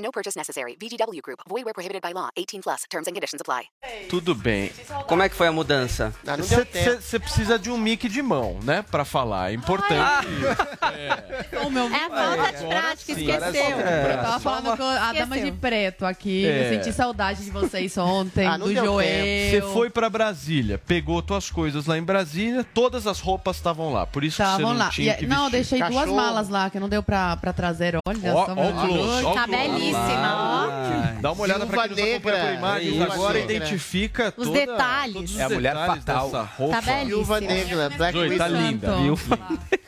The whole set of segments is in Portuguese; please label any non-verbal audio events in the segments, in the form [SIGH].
No purchase necessary. VGW Group. Void where prohibited by law. 18 plus. Terms and conditions apply. Tudo bem. Como é que foi a mudança? Ah. Você precisa de um mic de mão, né? Pra falar. É importante. O meu É falta de prática, Sim, esqueceu. É. Eu tava falando com a dama de preto aqui. É. Eu senti saudade de vocês ontem, Ah, não do deu Joel. Você foi pra Brasília, pegou tuas coisas lá em Brasília, todas as roupas estavam lá. Por isso que você Estavam não lá. tinha E- que não, eu vestir. deixei duas Cachorro. malas lá, que não deu pra, pra trazer. Olha Ó, só, ó meu o close, ó o Tá close. Belíssima, ó. Dá uma olhada Viúva quem nos acompanha por imagens Viúva agora, Negra. identifica Os toda- detalhes. todos os É a mulher fatal. roupa. Tá belíssima. Viúva Negra, Black Zoe, tá linda, viu? [LAUGHS]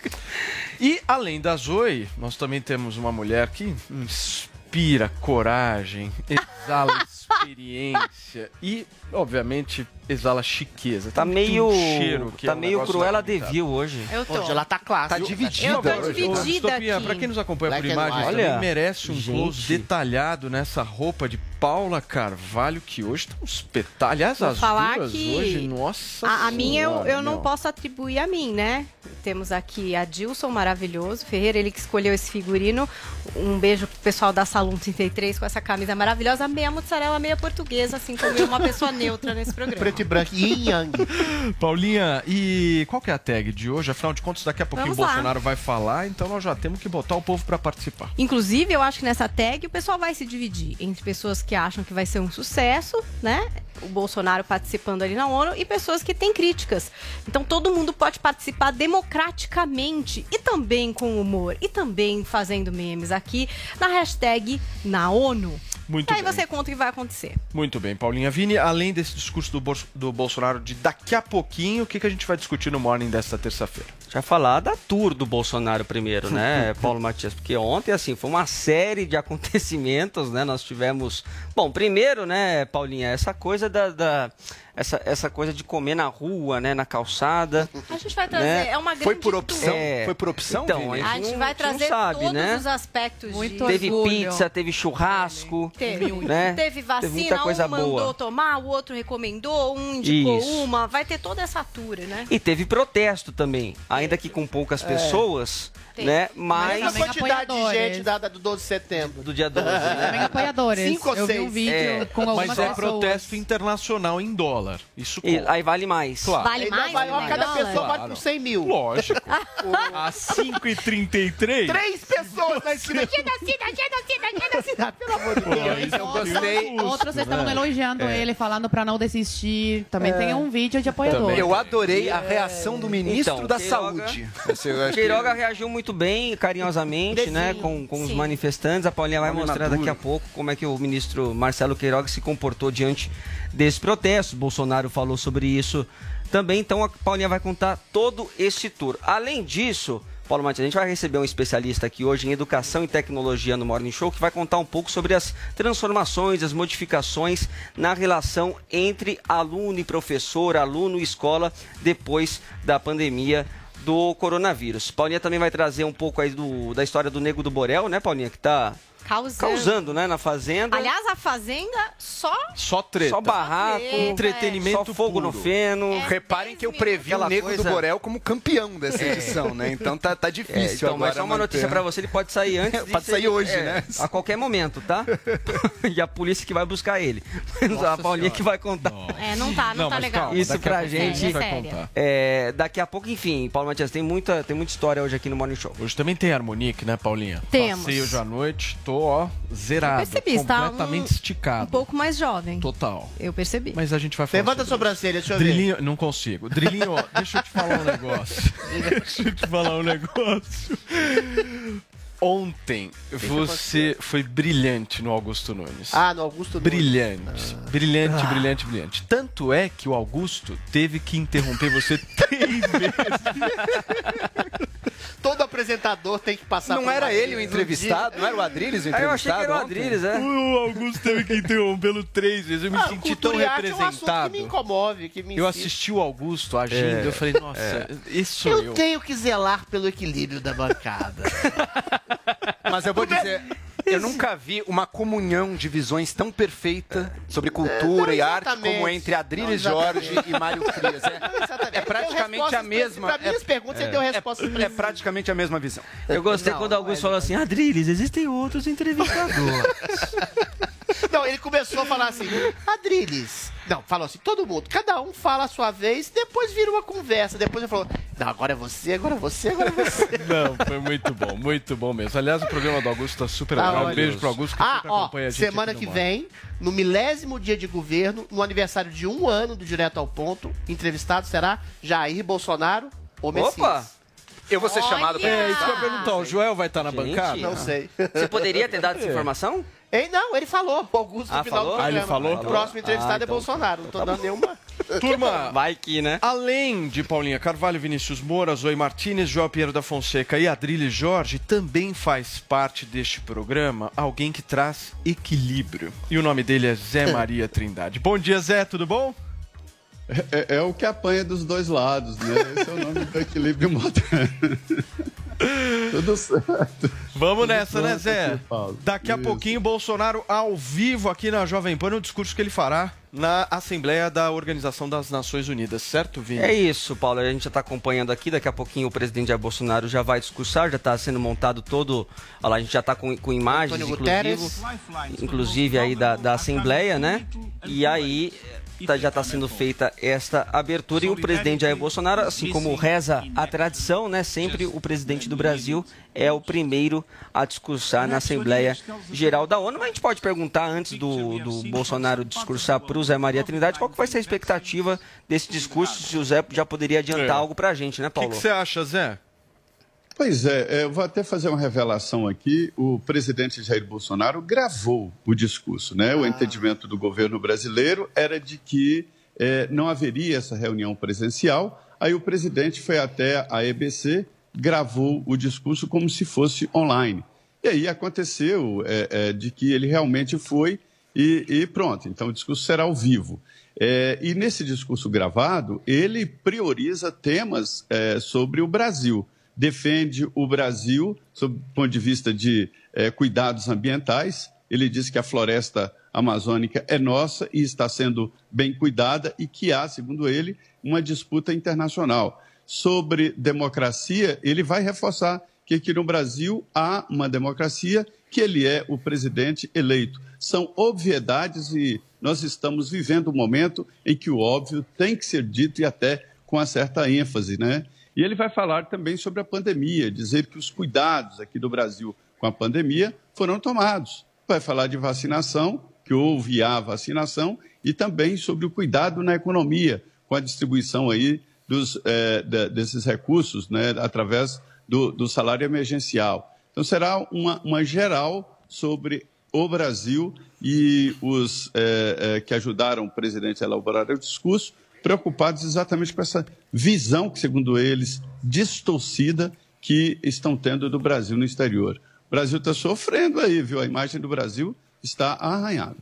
E além da Zoe, nós também temos uma mulher que inspira coragem, [LAUGHS] exala experiência e, obviamente, exala chiqueza. Tá Tem meio. um cheiro que tá é um meio Cruella lamentável. Devil hoje. Eu tô. Hoje ela tá clássica. Tá dividida Eu tô dividida Distopia, aqui. Pra quem nos acompanha Black por imagens, white. também Olha, merece um gente. close detalhado nessa roupa de Paula Carvalho, que hoje tá um espetáculo. Aliás, Vou as falar duas que hoje, nossa A, a minha eu, eu não posso atribuir a mim, né? Temos aqui a Dilson, maravilhoso. Ferreira, ele que escolheu esse figurino. Um beijo pro pessoal da Salão 33 com essa camisa maravilhosa. Meia mozzarella, meia portuguesa, assim como eu, uma pessoa neutra nesse programa. Preto e branco. Yin Yang. [LAUGHS] Paulinha, e qual que é a tag de hoje? Afinal de contas, daqui a pouquinho o. Bolsonaro vai falar, então nós já temos que botar o povo pra participar. Inclusive, eu acho que nessa tag o pessoal vai se dividir entre pessoas que acham que vai ser um sucesso, né? O Bolsonaro participando ali na ONU e pessoas que têm críticas. Então todo mundo pode participar democraticamente e também com humor e também fazendo memes aqui na hashtag na ONU. Muito e aí bem. você conta o que vai acontecer. Muito bem, Paulinha Vini. Além desse discurso do, Bol- do Bolsonaro de daqui a pouquinho, o que, que a gente vai discutir no Morning desta terça-feira? Já falar da tour do Bolsonaro primeiro, né, [LAUGHS] Paulo Matias? Porque ontem, assim, foi uma série de acontecimentos, né? Nós tivemos. Bom, primeiro, né, Paulinha, essa coisa da. da- essa, essa coisa de comer na rua, né, na calçada. A gente vai trazer, Né? é uma grande Foi por opção? É. Foi por opção, Então, a A gente não- vai a gente não trazer sabe, todos né? os aspectos Muito de... Teve orgulho. pizza, teve churrasco. Teve, né? teve vacina, muita coisa um mandou boa. tomar, o outro recomendou, um indicou Isso. uma. Vai ter toda essa atura, né? E teve protesto também, ainda que com poucas pessoas, Teve. né? Mas Mas a quantidade de gente da, da- do 12 de setembro. do dia 12, [LAUGHS] Também né? apoiadores. Cinco ou eu vi um seis. vídeo É. [LAUGHS] com algumas Mas é pessoas. protesto internacional em dólar. Isso E aí vale mais. Claro. Vale Ainda mais? né, cada dólar? pessoa vale por 100 mil. Lógico. [LAUGHS] Às 5h33. Três pessoas na esquina. Genocida, genocida, genocida. Pelo amor de Deus. Eu gostei. Outros estavam elogiando ele, falando pra não desistir. Também tem um vídeo de apoiadores. Eu adorei a reação do ministro Então, da Queiroga- Saúde. Acho que- Queiroga reagiu muito bem, carinhosamente, né, com, com os manifestantes. A Paulinha vai mostrar daqui a pouco como é que o ministro Marcelo Queiroga se comportou diante desse protesto. Bolsonaro falou sobre isso também, então a Paulinha vai contar todo esse tour. Além disso, Paulo Matias, a gente vai receber um especialista aqui hoje em Educação e Tecnologia no Morning Show que vai contar um pouco sobre as transformações, as modificações na relação entre aluno e professor, aluno e escola depois da pandemia do coronavírus. Paulinha também vai trazer um pouco aí do, da história do Nego do Borel, né, Paulinha? Que tá Causando. causando, né, na Fazenda. Aliás, a Fazenda só... Só treta. só barraco, treta, entretenimento só fogo no puro. feno. É. Reparem que eu 10 previ o Nego coisa- do Borel como campeão dessa edição, né? Então tá, tá É, difícil então, mas agora só uma notícia pra você, ele pode sair antes [LAUGHS] Pode sair hoje, é, né? A qualquer momento, tá? [LAUGHS] e a polícia que vai buscar ele. Mas a Paulinha que vai contar. É, não tá, não, tá mas legal. calma, Isso daqui a pra gente a gente vai séria. contar. É, daqui a pouco, enfim, Paulo Matias, tem muita, tem muita história hoje aqui no Morning Show. Hoje também tem Harmonique, né, Paulinha? Temos. Passei hoje à noite, tô, ó, zerado. Percebi, está completamente um- esticado. Um pouco mais jovem. Total. Eu percebi. Mas a gente vai falar Levanta a sobrancelha, deixa eu isso. ver. Drilinho, não consigo. Drilinho, ó, [LAUGHS] deixa eu te falar um negócio. deixa eu te falar um negócio. Ontem você foi brilhante no Augusto Nunes. Ah, no Augusto Nunes. Brilhante, brilhante, brilhante, brilhante. Tanto é que o Augusto teve que interromper você [LAUGHS] três vezes. Todo apresentador tem que passar Não por era ele o entrevistado? Não era o Adriles o Ah, eu achei entrevistado? que era o? Adriles, é. O Augusto teve que interrompê-lo três vezes. Eu me Ah, senti tão arte é um representado. que me incomove, que me Eu assisti o Augusto agindo, eu falei, nossa, esse sou Eu eu. tenho que zelar pelo equilíbrio da bancada. [LAUGHS] Mas eu vou [LAUGHS] dizer, eu nunca vi uma comunhão de visões tão perfeita sobre cultura não e arte como entre Adriles Jorge e Mário Frias. É, é praticamente a mesma. Para minhas perguntas, você deu É, respostas é precisas. praticamente a mesma visão. Eu gostei Não, quando mas- falou assim, Adriles, existem outros entrevistadores. [LAUGHS] Não, ele começou a falar assim, Adriles. Não, falou assim, todo mundo, cada um fala a sua vez, depois vira uma conversa. Depois ele falou, não, agora é você, agora é você, agora é você. [LAUGHS] Não, foi muito bom, muito bom mesmo. Aliás, o programa do Augusto tá super Tá legal. Um beijo pro Augusto que Ah, sempre ó, acompanha a gente. semana aqui que vem, no milésimo dia de governo, no aniversário de um ano do Direto ao Ponto, entrevistado será Jair Bolsonaro ou Messias. Opa! Eu vou ser chamado pra É, isso que eu ia perguntar. O Joel vai estar na Gente, bancada? Não sei. Você poderia ter dado essa informação? Ei, não, ele falou. O Augusto no Ah, final falou? do Ah, ele programa. falou? O próximo entrevistado Ah, é então- Bolsonaro. Não tô dando nenhuma. [LAUGHS] Turma, Vai que, né? Além de Paulinha Carvalho, Vinícius Moura, Zoe Martinez, João Pinheiro da Fonseca e Adrilles Jorge, também faz parte deste programa alguém que traz equilíbrio. E o nome dele é Zé [LAUGHS] Maria Trindade. Bom dia, Zé, tudo bom? É, é o que apanha dos dois lados, né? Esse é o nome do equilíbrio moderno. [LAUGHS] Tudo certo. Vamos nessa, né, Zé? Daqui a Isso. pouquinho, Bolsonaro ao vivo aqui na Jovem Pan, no discurso que ele fará na Assembleia da Organização das Nações Unidas, certo, Vini? É isso, Paulo. A gente já está acompanhando aqui. Daqui a pouquinho o presidente Jair Bolsonaro já vai discursar, já está sendo montado todo. Olha lá, a gente já está com, com imagens, inclusive, inclusive aí da, da Assembleia, né? E aí tá- já está sendo feita esta abertura e o presidente Jair Bolsonaro, assim como reza a tradição, né? Sempre o presidente do Brasil é o primeiro a discursar na Assembleia Geral da ONU. Mas a gente pode perguntar antes do, do Bolsonaro discursar para o Zé Maria Trindade qual que vai ser a expectativa desse discurso, se o Zé já poderia adiantar É. algo para a gente, né, O Paulo? que você acha, Zé? Pois é, é, eu vou até fazer uma revelação aqui. O presidente Jair Bolsonaro gravou o discurso, né? O entendimento do governo brasileiro era de que é, não haveria essa reunião presencial. Aí o presidente foi até a EBC, gravou o discurso como se fosse online. E aí aconteceu é, de que ele realmente foi e, e pronto. Então o discurso será ao vivo. E nesse discurso gravado, ele prioriza temas sobre o Brasil defende o Brasil sob o ponto de vista de eh, cuidados ambientais. Ele diz que a floresta amazônica é nossa e está sendo bem cuidada e que há, segundo ele, uma disputa internacional. Sobre democracia, ele vai reforçar que aqui no Brasil há uma democracia que ele é o presidente eleito. São obviedades e nós estamos vivendo um momento em que o óbvio tem que ser dito e até com uma certa ênfase, né? E ele vai falar também sobre a pandemia, dizer que os cuidados aqui do Brasil com a pandemia foram tomados. Vai falar de vacinação, que houve a vacinação, e também sobre o cuidado na economia, com a distribuição aí dos, eh, de- desses recursos, né, através do, do salário emergencial. Então, será uma, uma geral sobre o Brasil e os eh, eh, que ajudaram o presidente a elaborar o discurso, preocupados exatamente com essa visão que, segundo eles, distorcida que estão tendo do Brasil no exterior. O Brasil está sofrendo aí, viu? A imagem do Brasil está arranhada.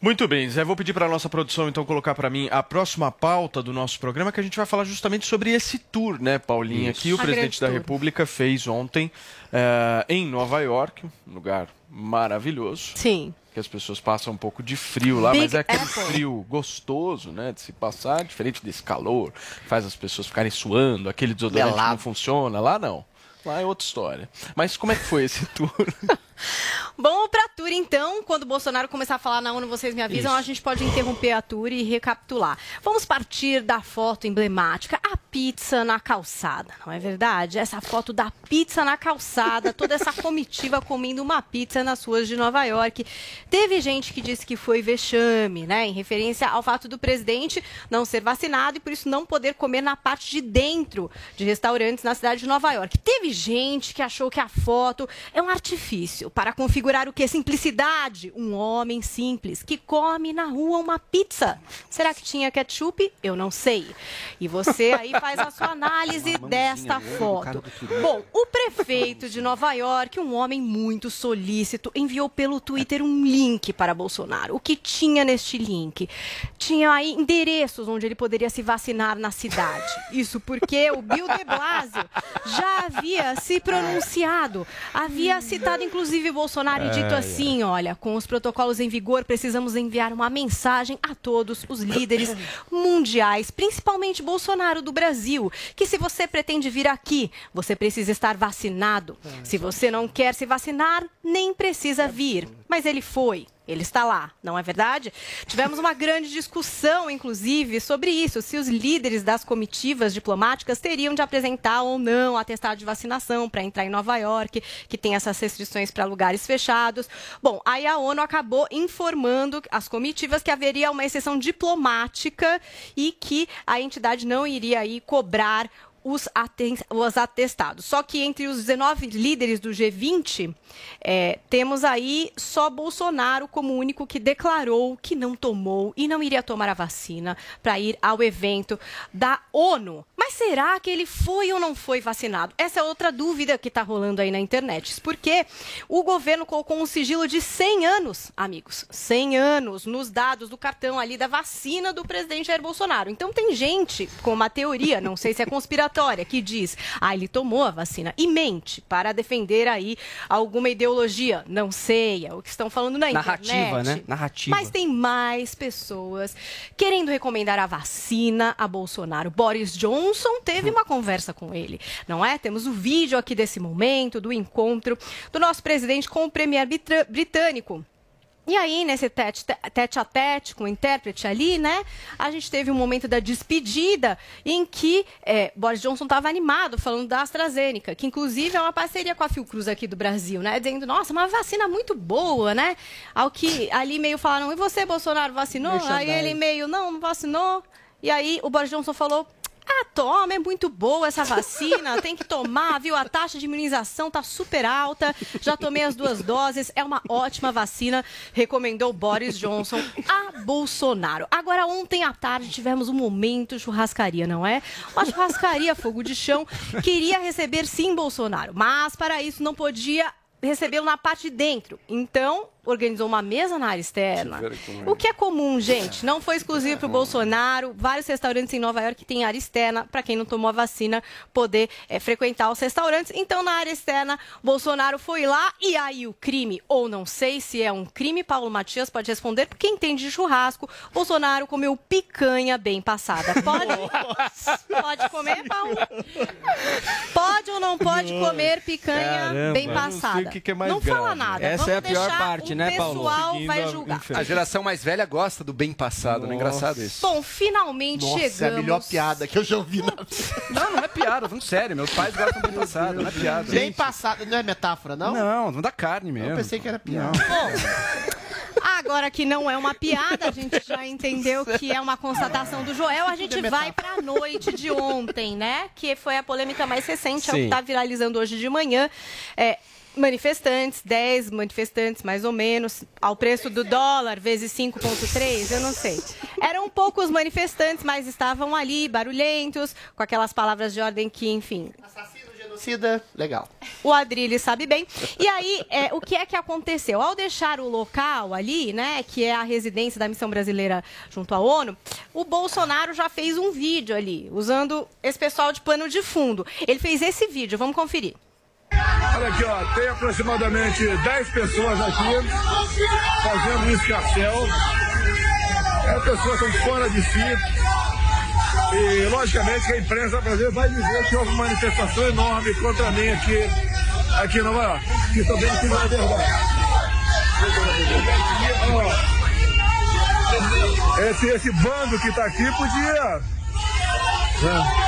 Muito bem, Zé. Vou pedir para a nossa produção, então, colocar para mim a próxima pauta do nosso programa, que a gente vai falar justamente sobre esse tour, né, Paulinha, que o A presidente da tour. República fez ontem eh, em Nova York, um lugar maravilhoso. Sim. Que as pessoas passam um pouco de frio lá, Big mas é aquele Apple. frio gostoso, né, de se passar, diferente desse calor, que faz as pessoas ficarem suando, aquele desodorante não funciona. Lá não. Lá é outra história. Mas como é que foi esse [LAUGHS] tour? [LAUGHS] Vamos pra tour então. Quando o Bolsonaro começar a falar na ONU, vocês me avisam, Isso. a gente pode interromper a tour e recapitular. Vamos partir da foto emblemática, a pizza na calçada, não é verdade? Essa foto da pizza na calçada, toda essa [LAUGHS] comitiva comendo uma pizza nas ruas de Nova York. Teve gente que disse que foi vexame, né? Em referência ao fato do presidente não ser vacinado e por isso não poder comer na parte de dentro de restaurantes na cidade de Nova York. Teve gente que achou que a foto é um artifício para configurar o que? Simplicidade. Um homem simples que come na rua uma pizza. Será que tinha ketchup? Eu não sei. E você aí faz a sua [LAUGHS] análise desta foto. Bom, o prefeito de Nova York, um homem muito solícito, enviou pelo Twitter um link para Bolsonaro. O que tinha neste link? Tinha aí endereços onde ele poderia se vacinar na cidade. [LAUGHS] Isso porque o Bill de Blasio já havia se pronunciado, havia citado inclusive Bolsonaro e dito Ai, assim, olha, com os protocolos em vigor, precisamos enviar uma mensagem a todos os líderes mundiais, principalmente Bolsonaro do Brasil, que se você pretende vir aqui, você precisa estar vacinado. Se você não quer se vacinar, nem precisa vir. Mas ele foi. Ele está lá, não é verdade? Tivemos uma grande discussão, inclusive, sobre isso, se os líderes das comitivas diplomáticas teriam de apresentar ou não atestado de vacinação para entrar em Nova York, que tem essas restrições para lugares fechados. Bom, aí a ONU acabou informando as comitivas que haveria uma exceção diplomática e que a entidade não iria aí cobrar os, os atestados. Só que entre os 19 líderes do G20, é, temos aí só Bolsonaro como o único que declarou que não tomou e não iria tomar a vacina para ir ao evento da ONU. Mas será que ele foi ou não foi vacinado? Essa é outra dúvida que está rolando aí na internet. Porque o governo colocou um sigilo de 100 anos, amigos, 100 anos nos dados do cartão ali da vacina do presidente Jair Bolsonaro. Então tem gente com uma teoria, não sei se é conspiratória, que diz: "Ah, ele tomou a vacina" e mente para defender aí alguma ideologia. Não sei, é o que estão falando na Narrativa, internet. né? Narrativa. Mas tem mais pessoas querendo recomendar a vacina a Bolsonaro. Boris Johnson teve uma conversa com ele, não é? Temos o vídeo aqui desse momento, do encontro do nosso presidente com o premier britânico. E aí, nesse tete, tete a tete com o intérprete ali, né? A gente teve um momento da despedida em que é, Boris Johnson estava animado falando da AstraZeneca, que inclusive é uma parceria com a Fiocruz aqui do Brasil, né? Dizendo, nossa, uma vacina muito boa, né? Ao que ali meio falaram, e você, Bolsonaro, vacinou? Aí ele meio, não, não vacinou. E aí o Boris Johnson falou. Ah, toma, é muito boa essa vacina, tem que tomar, viu? A taxa de imunização tá super alta, já tomei as duas doses, é uma ótima vacina, recomendou Boris Johnson a Bolsonaro. Agora, ontem à tarde tivemos um momento churrascaria, não é? Uma churrascaria fogo de chão queria receber sim Bolsonaro, mas para isso não podia recebê-lo na parte de dentro. Então, organizou uma mesa na área externa. O que é comum, gente, não foi exclusivo para o Bolsonaro. Vários restaurantes em Nova York têm área externa para quem não tomou a vacina poder eh, frequentar os restaurantes. Então, na área externa, Bolsonaro foi lá e aí o crime, ou não sei se é um crime, Paulo Matias pode responder, porque entende de churrasco. Bolsonaro comeu picanha bem passada. Pode? Pode comer, Paulo? Pode ou não pode comer picanha Caramba. bem não passada? o que que é mais não grave. fala nada. Essa Vamos é a pior parte, né, Paulo? pessoal vai Seguindo julgar. A geração mais velha gosta do bem passado, não é engraçado isso? Bom, finalmente Nossa, é a chegamos. melhor piada que eu já ouvi na [LAUGHS] Não, não é piada, falando sério. Meus pais gostam do bem passado, não é piada. Bem passado, não é metáfora, não? Não, não dá carne mesmo. Eu pensei que era piada. Agora que não é uma piada, a gente já entendeu que é uma constatação do Joel. A gente vai para a noite de ontem, né? Que foi a polêmica mais recente, é o que Sim. está viralizando hoje de manhã. É, manifestantes, 10 manifestantes mais ou menos, ao preço do dólar vezes 5,3, eu não sei. Eram poucos manifestantes, mas estavam ali, barulhentos, com aquelas palavras de ordem que, enfim, Genocida, legal. o Adrilles sabe bem. E aí, é, o que é que aconteceu? Ao deixar o local ali, né, que é a residência da missão brasileira junto à ONU, o Bolsonaro já fez um vídeo ali, usando esse pessoal de pano de fundo. Ele fez esse vídeo, vamos conferir. Olha aqui, ó, tem aproximadamente 10 pessoas aqui fazendo um escarcel. As pessoas estão fora de si. E, logicamente, a imprensa brasileira vai dizer que houve uma manifestação enorme contra mim aqui, aqui em Nova York. Que também não é verdade. Esse, esse bando que está aqui podia. né?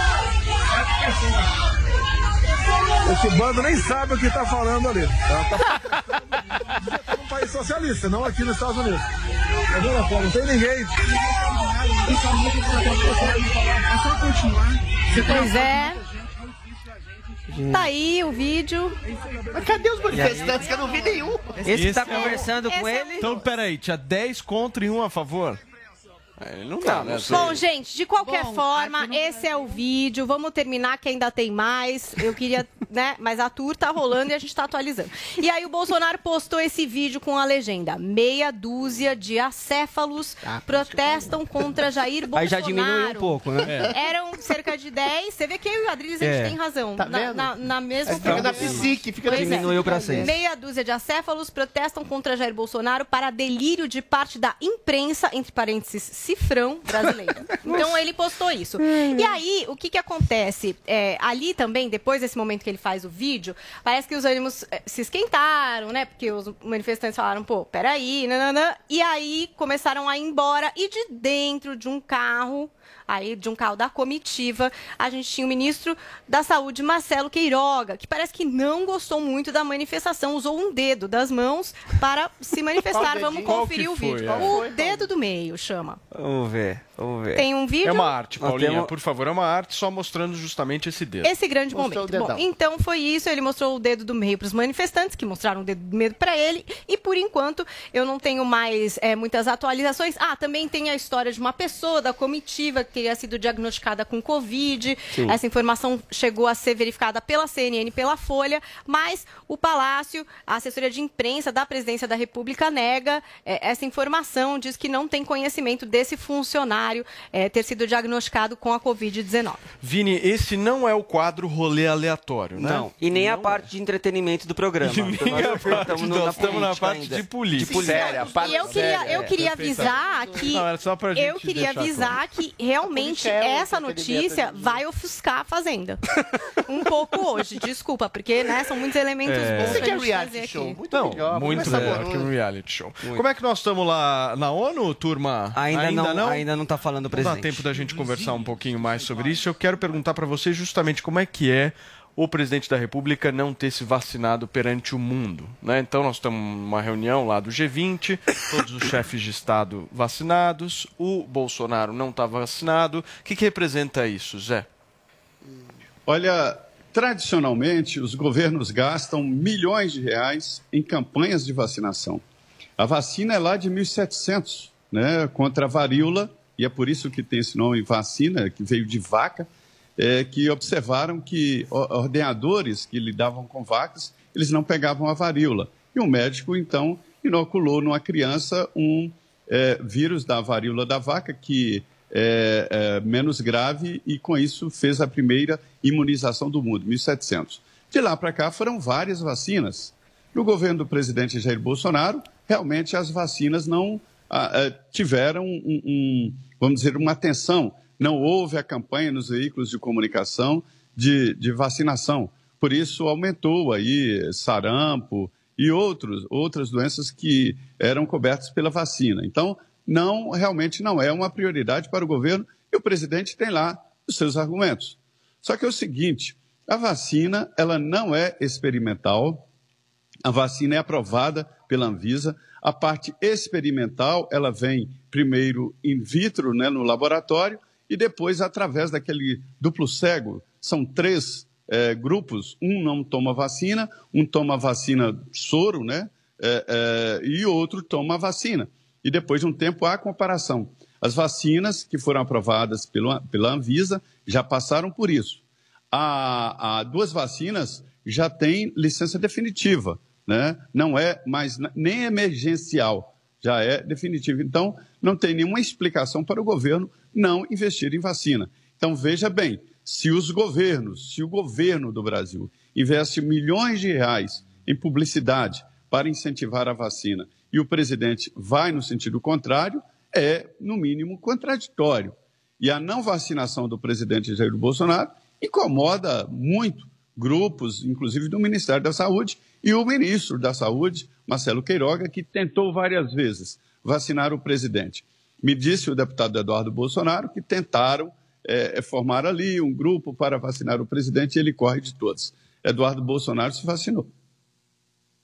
Esse bando nem sabe o que está falando ali. Tá num país socialista, não aqui nos Estados Unidos. Tá vendo, Paulo? Não tem ninguém. Pois é. Tá aí o vídeo. Mas cadê os manifestantes que eu não vi nenhum? Esse que tá é conversando com ele. Então, peraí, tinha 10 contra e 1 a favor? Ele não dá, né? Bom, gente, de qualquer Bom, forma, esse é o vídeo. Vamos terminar que ainda tem mais. Eu queria, [LAUGHS] né? Mas a tour tá rolando e a gente tá atualizando. E aí o Bolsonaro postou esse vídeo com a legenda: meia dúzia de acéfalos Ah, protestam contra Jair Bolsonaro. Aí já diminuiu um pouco, né? Eram cerca de 10. Você vê que eu e o Adriles, a gente É. tem razão. Tá na, vendo? na, na mesma Fica na proporção. psique, fica Pois é. Diminuiu pra seis. Meia dúzia de acéfalos protestam contra Jair Bolsonaro para delírio de parte da imprensa, entre parênteses, cifrão brasileiro. [LAUGHS] Então ele postou isso. E aí, o que que acontece? É, ali também, depois desse momento que ele faz o vídeo, parece que os ânimos eh, se esquentaram, né? Porque os manifestantes falaram, pô, peraí, nananã. E aí começaram a ir embora e de dentro de um carro aí de um carro da comitiva, a gente tinha o ministro da Saúde, Marcelo Queiroga, que parece que não gostou muito da manifestação, usou um dedo das mãos para se [LAUGHS] manifestar. Vamos conferir o vídeo. é? O dedo do meio chama. Vamos ver, vamos ver. Tem um vídeo. É uma arte, Paulinha. temos- Por favor, é uma arte só mostrando justamente esse dedo. Esse grande Mostrou momento. o Bom, então foi isso. Ele mostrou o dedo do meio para os manifestantes, que mostraram o dedo do meio para ele. E por enquanto eu não tenho mais é, muitas atualizações. Ah, também tem a história de uma pessoa da comitiva que teria sido diagnosticada com Covid. Sim. Essa informação chegou a ser verificada pela CNN e pela Folha, mas o Palácio, a assessoria de imprensa da Presidência da República nega é, essa informação, diz que não tem conhecimento desse funcionário é, ter sido diagnosticado com a Covid-19. Vini, esse não é o quadro rolê aleatório, né? Não, e nem a Não parte de entretenimento do programa. [LAUGHS] E Então nem nós a parte, estamos nós na estamos na política parte ainda. de política. Séria, E eu queria, eu queria avisar que Não, era só pra gente eu queria avisar que realmente política é essa notícia de- vai ofuscar a fazenda. [LAUGHS] um pouco hoje, desculpa, porque né, são muitos elementos É. bons Isso aqui é gente reality show. aqui. Muito Não, melhor. muito melhor que um reality show. Como é que nós estamos lá na ONU, turma? Ainda, não, ainda não tá falando o Não dá presidente. tempo da gente conversar um pouquinho mais sobre isso. Eu quero perguntar para você justamente como é que é o presidente da República não ter se vacinado perante o mundo. Né? Então, nós estamos numa reunião lá do G20, todos os chefes de Estado vacinados, o Bolsonaro não está vacinado. O que, que representa isso, Zé? Olha, tradicionalmente, os governos gastam milhões de reais em campanhas de vacinação. A vacina é lá de 1700, né, contra a varíola, e é por isso que tem esse nome vacina, que veio de vaca, é, que observaram que ordenadores que lidavam com vacas, eles não pegavam a varíola. E o médico, então, inoculou numa criança um é, vírus da varíola da vaca, que é, é menos grave, e com isso fez a primeira imunização do mundo, 1700. De lá para cá foram várias vacinas. No governo do presidente Jair Bolsonaro, realmente as vacinas não ah, ah, tiveram um, um, vamos dizer, uma atenção. Não houve a campanha nos veículos de comunicação de, de vacinação. Por isso aumentou aí sarampo e outros, outras doenças que eram cobertas pela vacina. Então, não, realmente não é uma prioridade para o governo e o presidente tem lá os seus argumentos. Só que é o seguinte, a vacina, ela não é experimental, a vacina é aprovada pela Anvisa. A parte experimental, ela vem primeiro in vitro, né, no laboratório, e depois através daquele duplo cego. São três eh, grupos. Um não toma vacina, um toma vacina soro, né, eh, eh, e outro toma vacina. E depois de um tempo há comparação. As vacinas que foram aprovadas pelo, pela Anvisa já passaram por isso. Há, há duas vacinas já têm licença definitiva, né? não é mais nem emergencial, já é definitivo. Então, não tem nenhuma explicação para o governo não investir em vacina. Então, veja bem, se os governos, se o governo do Brasil investe milhões de reais em publicidade para incentivar a vacina e o presidente vai no sentido contrário, é, no mínimo, contraditório. E a não vacinação do presidente Jair Bolsonaro incomoda muito grupos, inclusive do Ministério da Saúde, e o ministro da Saúde, Marcelo Queiroga, que tentou várias vezes vacinar o presidente. Me disse o deputado Eduardo Bolsonaro que tentaram é, formar ali um grupo para vacinar o presidente e ele corre de todos. Eduardo Bolsonaro se vacinou.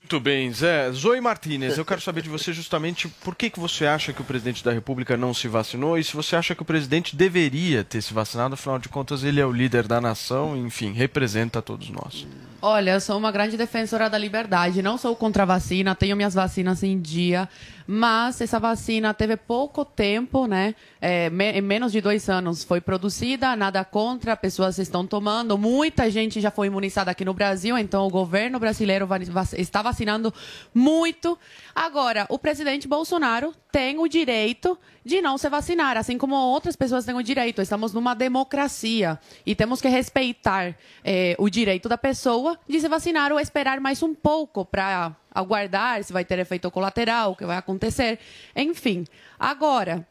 Muito bem, Zé. Zoe Martinez, eu quero saber de você justamente por que, que você acha que o presidente da República não se vacinou e se você acha que o presidente deveria ter se vacinado, afinal de contas ele é o líder da nação, enfim, representa todos nós. Olha, eu sou uma grande defensora da liberdade. Não sou contra a vacina, tenho minhas vacinas em dia, mas essa vacina teve pouco tempo, né? É, me- em menos de dois anos foi produzida, nada contra, pessoas estão tomando, muita gente já foi imunizada aqui no Brasil, então o governo brasileiro va- va- está vacinando muito. Agora, o presidente Bolsonaro tem o direito de não se vacinar, assim como outras pessoas têm o direito. Estamos numa democracia e temos que respeitar eh, o direito da pessoa de se vacinar ou esperar mais um pouco para aguardar se vai ter efeito colateral, o que vai acontecer. Enfim, agora.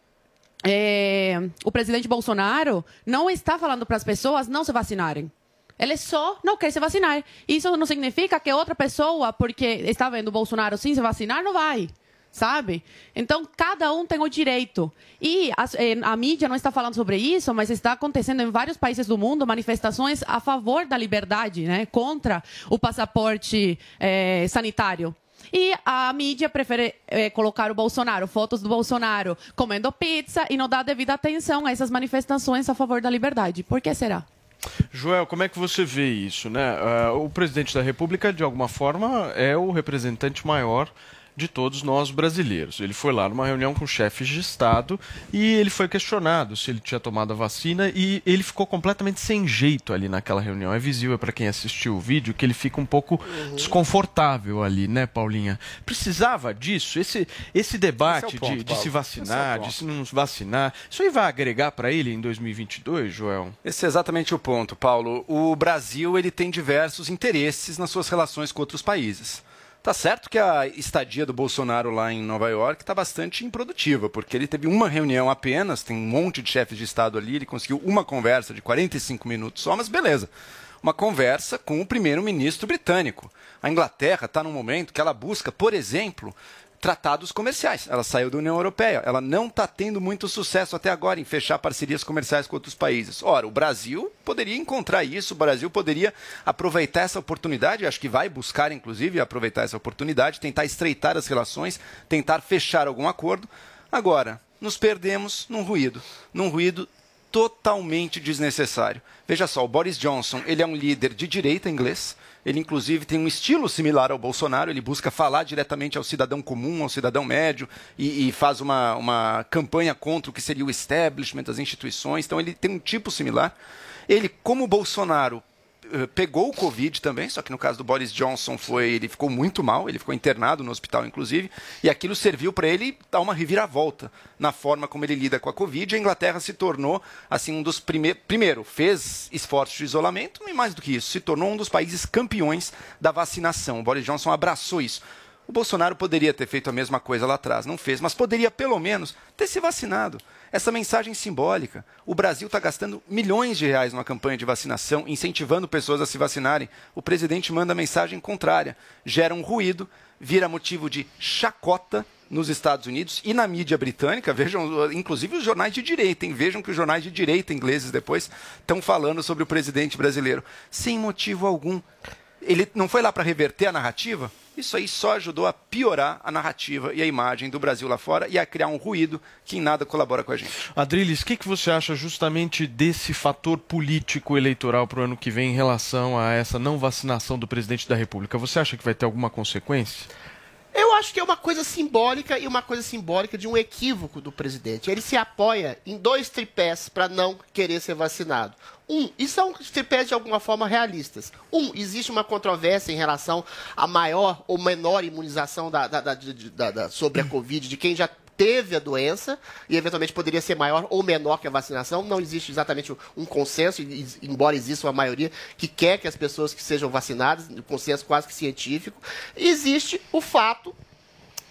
eh, o presidente Bolsonaro não está falando para as pessoas não se vacinarem. Ele só não quer se vacinar. Isso não significa que outra pessoa, porque está vendo o Bolsonaro sim se vacinar, não vai. Sabe? Então, cada um tem o direito. E as- eh, a, mídia não está falando sobre isso, mas está acontecendo em vários países do mundo manifestações a favor da liberdade, né? contra o passaporte eh, sanitário. E a mídia prefere eh, colocar o Bolsonaro, fotos do Bolsonaro comendo pizza e não dá devida atenção a essas manifestações a favor da liberdade. Por que será? Joel, como é que você vê isso, né? Ah, o presidente da República, de alguma forma, é o representante maior de todos nós brasileiros. Ele foi lá numa reunião com chefes de Estado e ele foi questionado se ele tinha tomado a vacina e ele ficou completamente sem jeito ali naquela reunião. É visível para quem assistiu o vídeo que ele fica um pouco desconfortável ali, né, Paulinha? Precisava disso? Esse, esse debate Esse é ponto, de, de se vacinar, é de se não vacinar, isso aí vai agregar para ele em 2022, Joel? Esse é exatamente o ponto, Paulo. O Brasil ele tem diversos interesses nas suas relações com outros países. Tá certo que a estadia do Bolsonaro lá em Nova York está bastante improdutiva, porque ele teve uma reunião apenas, tem um monte de chefes de Estado ali, ele conseguiu uma conversa de 45 minutos só, mas beleza. Uma conversa com o primeiro-ministro britânico. A Inglaterra está num momento que ela busca, por exemplo, tratados comerciais. Ela saiu da União Europeia. Ela não está tendo muito sucesso até agora em fechar parcerias comerciais com outros países. Ora, o Brasil poderia encontrar isso, o Brasil poderia aproveitar essa oportunidade, acho que vai buscar, inclusive, aproveitar essa oportunidade, tentar estreitar as relações, tentar fechar algum acordo. Agora, nos perdemos num ruído, num ruído totalmente desnecessário. Veja só, o Boris Johnson, ele é um líder de direita inglês, ele inclusive tem um estilo similar ao Bolsonaro, ele busca falar diretamente ao cidadão comum, ao cidadão médio, e, e faz uma, uma campanha contra o que seria o establishment, as instituições, então ele tem um tipo similar. Ele, como Bolsonaro, pegou o Covid também, só que no caso do Boris Johnson foi, ele ficou muito mal, ele ficou internado no hospital, inclusive, e aquilo serviu para ele dar uma reviravolta na forma como ele lida com a Covid. A Inglaterra se tornou assim um dos primeiros, primeiro fez esforços de isolamento e mais do que isso, se tornou um dos países campeões da vacinação. O Boris Johnson abraçou isso. O Bolsonaro poderia ter feito a mesma coisa lá atrás, não fez, mas poderia pelo menos ter se vacinado. Essa mensagem simbólica. O Brasil está gastando milhões de reais numa campanha de vacinação, incentivando pessoas a se vacinarem. O presidente manda a mensagem contrária. Gera um ruído, vira motivo de chacota nos Estados Unidos e na mídia britânica. Vejam, inclusive os jornais de direita, hein? Vejam que os jornais de direita ingleses depois estão falando sobre o presidente brasileiro. Sem motivo algum. Ele não foi lá para reverter a narrativa? Isso aí só ajudou a piorar a narrativa e a imagem do Brasil lá fora e a criar um ruído que em nada colabora com a gente. Adriles, o que, que você acha justamente desse fator político eleitoral para o ano que vem em relação a essa não vacinação do presidente da República? Você acha que vai ter alguma consequência? Eu acho que é uma coisa simbólica e uma coisa simbólica de um equívoco do presidente. Ele se apoia em dois tripés para não querer ser vacinado. Um, e são tripés de alguma forma realistas. Um, existe uma controvérsia em relação à maior ou menor imunização da- da- da- da- sobre a Covid de quem já teve a doença e eventualmente poderia ser maior ou menor que a vacinação. Não existe exatamente um consenso, embora exista uma maioria que quer que as pessoas que sejam vacinadas, um consenso quase que científico. Existe o fato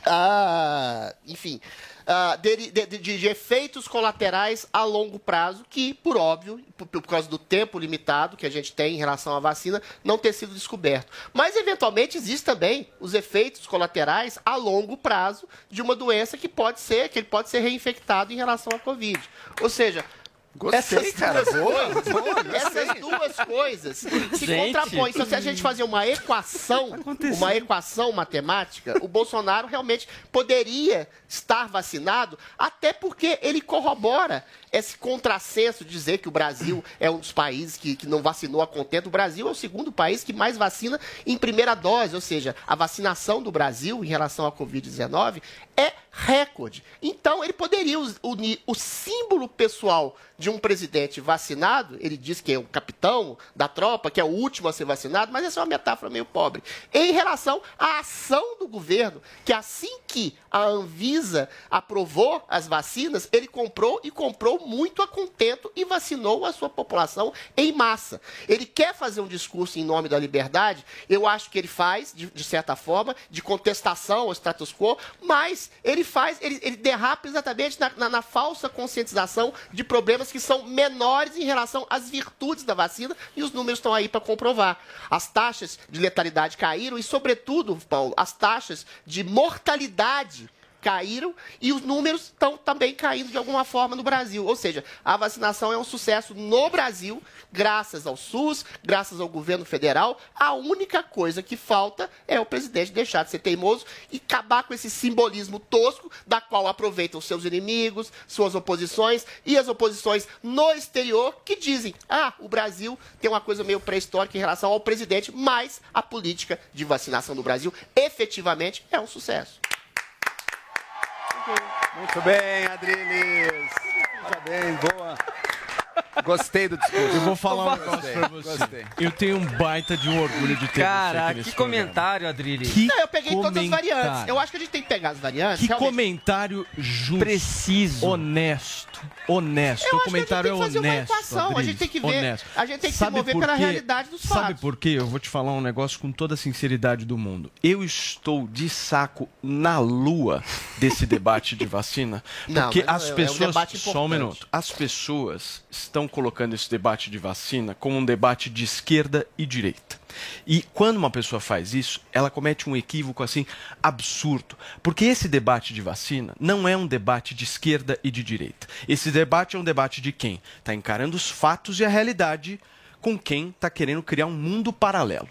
ah, enfim, ah, de, de- de- efeitos colaterais a longo prazo que, por óbvio, por, por causa do tempo limitado que a gente tem em relação à vacina, não ter sido descoberto. Mas, eventualmente, existem também os efeitos colaterais a longo prazo de uma doença que pode ser, que ele pode ser reinfectado em relação à Covid. Ou seja, Gostei, cara. duas Boa, coisas- boa, gostei. essas duas coisas se Gente. contrapõem. Então, se a gente fazer uma equação, uma equação matemática, o Bolsonaro realmente poderia estar vacinado, até porque ele corrobora esse contrassenso de dizer que o Brasil é um dos países que, que não vacinou a contento. O Brasil é o segundo país que mais vacina em primeira dose, ou seja, a vacinação do Brasil em relação à Covid-19 é recorde. Então, ele poderia unir o símbolo pessoal de um presidente vacinado, ele diz que é o capitão da tropa, que é o último a ser vacinado, mas essa é uma metáfora meio pobre, em relação à ação do governo, que assim que a Anvisa aprovou as vacinas, ele comprou e comprou muito a contento e vacinou a sua população em massa. Ele quer fazer um discurso em nome da liberdade, eu acho que ele faz, de, de certa forma, de contestação ao status quo, mas ele faz, ele, ele derrapa exatamente na, na- na falsa conscientização de problemas que são menores em relação às virtudes da vacina, e os números estão aí para comprovar. As taxas de letalidade caíram e, sobretudo, Paulo, as taxas de mortalidade caíram e os números estão também caindo de alguma forma no Brasil. Ou seja, a vacinação é um sucesso no Brasil, graças ao SUS, graças ao governo federal. A única coisa que falta é o presidente deixar de ser teimoso e acabar com esse simbolismo tosco da qual aproveitam seus inimigos, suas oposições e as oposições no exterior que dizem: ah, o Brasil tem uma coisa meio pré-histórica em relação ao presidente, mas a política de vacinação do Brasil efetivamente é um sucesso. Muito bem, Adriles. Parabéns, boa. Gostei do discurso. Eu vou falar um negócio pra você. gostei. Eu tenho um baita de um orgulho de ter você Cara, aqui que nesse comentário, Adrilho. Que Não, eu peguei todas as comentário. variantes. Eu acho que a gente tem que pegar as variantes. Que realmente. comentário justo. Preciso. Honesto. Honesto. Eu o acho que comentário a gente tem que fazer é uma honesto. equação, a gente tem que ver- honesto. a gente tem que se Sabe mover por pela realidade dos Sabe fatos. por quê? Eu vou te falar um negócio com toda a sinceridade do mundo. Eu estou de saco na lua desse debate de vacina. [LAUGHS] Não, Porque mas as é- é um pessoas. só um minuto. As pessoas estão colocando esse debate de vacina como um debate de esquerda e direita. E quando uma pessoa faz isso, ela comete um equívoco assim absurdo. Porque esse debate de vacina não é um debate de esquerda e de direita. Esse debate é um debate de quem está encarando os fatos e a realidade com quem está querendo criar um mundo paralelo.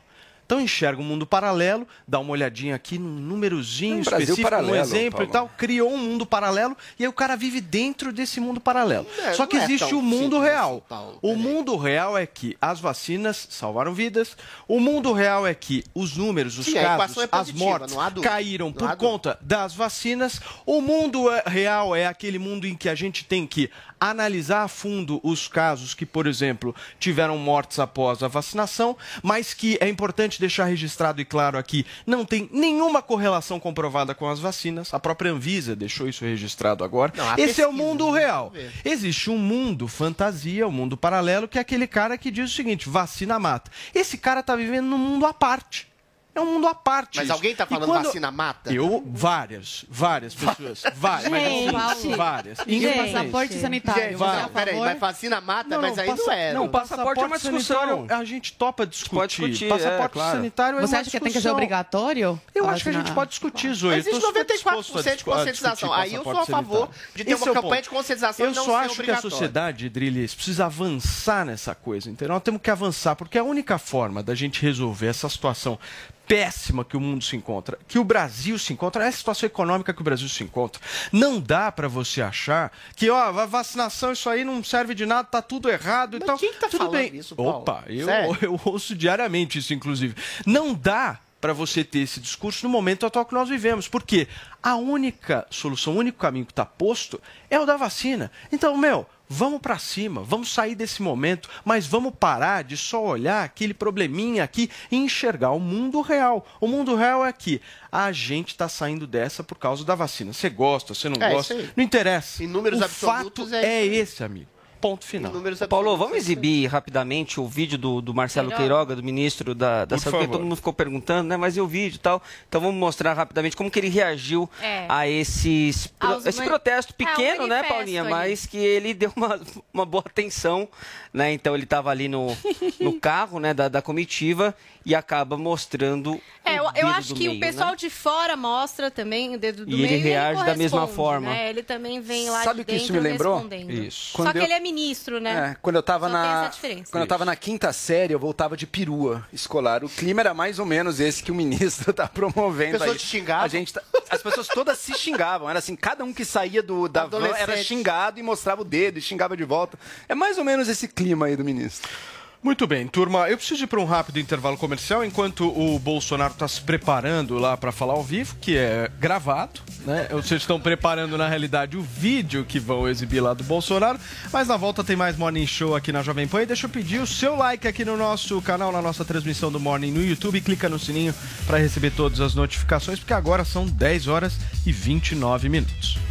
Então enxerga um mundo paralelo, dá uma olhadinha aqui num númerozinho Um específico, um paralelo, exemplo Paulo. e tal, criou um mundo paralelo e aí o cara vive dentro desse mundo paralelo. É, Só que é existe tão o mundo real. assim, Paulo. o mundo real é que as vacinas salvaram vidas. O mundo real é que os números, os Sim, casos, é as positiva, mortes há dúvida. caíram por conta das vacinas. O mundo é- real é aquele mundo em que a gente tem que analisar a fundo os casos que, por exemplo, tiveram mortes após a vacinação, mas que é importante deixar registrado e claro aqui, não tem nenhuma correlação comprovada com as vacinas. A própria Anvisa deixou isso registrado agora. Não, Esse é o pesquisa, mundo real. Existe um mundo fantasia, um mundo paralelo, que é aquele cara que diz o seguinte: vacina mata. Esse cara tá vivendo num mundo à parte. É um mundo à parte. Mas isso. alguém tá E falando quando- vacina mata? Eu, várias, várias pessoas. [LAUGHS] Várias, mas Gente. assim, várias. E o passaporte sanitário? Gente, é não, peraí, favor? mas vacina mata, Não, mas aí passa- não é. não, não. passaporte é uma discussão. sanitário, A gente topa discutir. Pode discutir, passaporte é, claro. sanitário é Você uma acha que tem que ser discussão. obrigatório? Eu acho que a gente pode discutir, Zoe. Mas existe Eu tô super disposto 94% de conscientização. Aí eu sou a passaporte favor de ter Esse uma é campanha ponto. de conscientização Eu e não só ser acho que a sociedade, Drilis, precisa avançar nessa coisa, entendeu? Nós temos que avançar, porque a única forma da gente resolver essa situação péssima que o mundo se encontra, que o Brasil se encontra, essa situação econômica que o Brasil se encontra. Não dá para você achar que, ó, a vacinação, isso aí não serve de nada, tá tudo errado e Mas tal. quem que tá tudo falando bem. isso, Paulo? Opa, eu, Sério? [LAUGHS] eu ouço diariamente isso, inclusive. Não dá para você ter esse discurso no momento atual que nós vivemos, porque a única solução, o único caminho que está posto é o da vacina. Então, meu, vamos para cima, vamos sair desse momento, mas vamos parar de só olhar aquele probleminha aqui e enxergar o mundo real. O mundo real é que a gente está saindo dessa por causa da vacina. Você gosta, você não É, gosta, não interessa. Em números o absolutos, fato é é, esse, amigo. Ponto final. Paulo, vamos é exibir rapidamente o vídeo do, do Marcelo Queiroga. Queiroga, do ministro da, da Saúde, todo mundo ficou perguntando, né? Mas e o vídeo e tal? Então vamos mostrar rapidamente como que ele reagiu É. a esses, pro- esse man- protesto É, um pequeno, né, manifesto Paulinha? ali. Mas que ele [LAUGHS] deu uma, uma boa atenção, né? Então ele estava ali no, [LAUGHS] no carro, né, da, da comitiva e acaba mostrando É, eu, o eu acho do que meio, o pessoal né? de fora mostra também o dedo do E ele meio reage da mesma corresponde, forma. Né? Ele também vem lá Sabe de o que isso me lembrou? Isso. Só Quando que eu- ele é ministro, né? É, quando eu tava Só na quando eu tava na quinta série, eu voltava de perua escolar. O clima era mais ou menos esse que o ministro [LAUGHS] tá promovendo Pessoas aí. te xingavam? A gente tá- as pessoas todas se xingavam. Era assim, cada um que saía do da van era xingado e mostrava o dedo e xingava de volta. É mais ou menos esse clima aí do ministro. Muito bem, turma. Eu preciso ir para um rápido intervalo comercial enquanto o Bolsonaro está se preparando lá para falar ao vivo, que é gravado, né? Vocês estão preparando na realidade o vídeo que vão exibir lá do Bolsonaro. Mas na volta tem mais Morning Show aqui na Jovem Pan. E deixa eu pedir o seu like aqui no nosso canal, na nossa transmissão do Morning no YouTube. Clica no sininho para receber todas as notificações, porque agora são 10 horas e 29 minutos.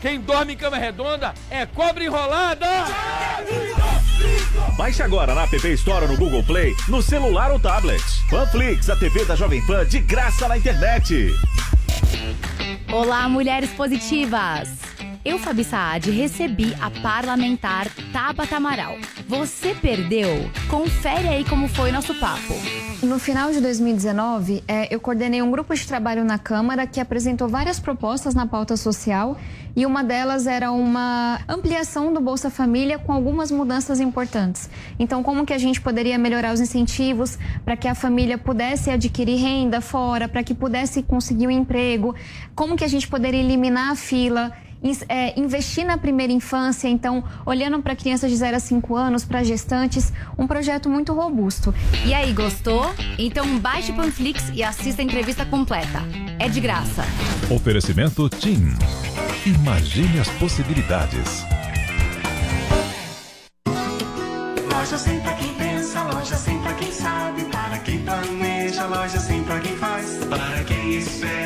quem dorme em cama redonda é cobra enrolada! Baixe agora na App Store no Google Play, no celular ou tablet. Panflix, a TV da Jovem Pan de graça na internet. Olá, mulheres positivas! Eu, Fabi Saad, recebi a parlamentar Tabata Amaral. Você perdeu? Confere aí como foi nosso papo. No final de 2019, eh, eu coordenei um grupo de trabalho na Câmara que apresentou várias propostas na pauta social e uma delas era uma ampliação do Bolsa Família com algumas mudanças importantes. Então, como que a gente poderia melhorar os incentivos para que a família pudesse adquirir renda fora, para que pudesse conseguir um emprego? Como que a gente poderia eliminar a fila? É, investir na primeira infância, então, olhando para crianças de 0 a 5 anos, para gestantes, um projeto muito robusto. E aí, gostou? Então baixe o Panflix e assista a entrevista completa. É de graça. Oferecimento TIM. Imagine as possibilidades. Loja sem pra quem pensa, loja sem pra quem sabe, para quem planeja, loja sem pra quem faz, para quem espera,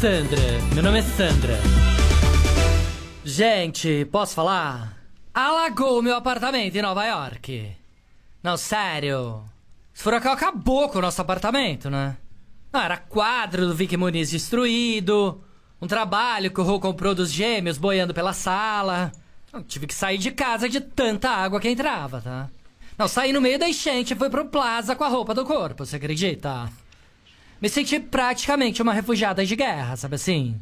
Sandra, meu nome é Sandra. Gente, posso falar? Alagou meu apartamento em Nova York. Não, sério. Esse furacão acabou com o nosso apartamento, né? Não, era quadro do Vic Muniz destruído, um trabalho que o Rô comprou dos gêmeos boiando pela sala. Tive que sair de casa de tanta água que entrava, tá? Não, saí no meio da enchente e fui pro Plaza com a roupa do corpo, você acredita? Me senti praticamente uma refugiada de guerra, sabe assim?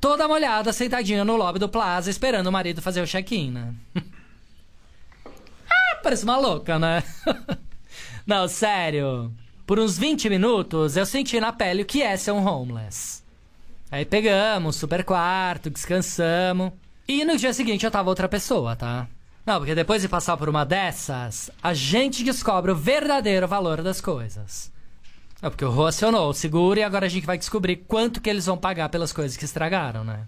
Toda molhada, sentadinha no lobby do Plaza, esperando o marido fazer o check-in, né? [LAUGHS] ah, parece uma louca, né? [LAUGHS] Não, sério. Por uns 20 minutos, eu senti na pele o que é ser um homeless. Aí pegamos, super quarto, descansamos. E no dia seguinte eu tava outra pessoa, tá? Não, porque depois de passar por uma dessas, a gente descobre o verdadeiro valor das coisas. É porque o Rô acionou o seguro e agora a gente vai descobrir quanto que eles vão pagar pelas coisas que estragaram, né?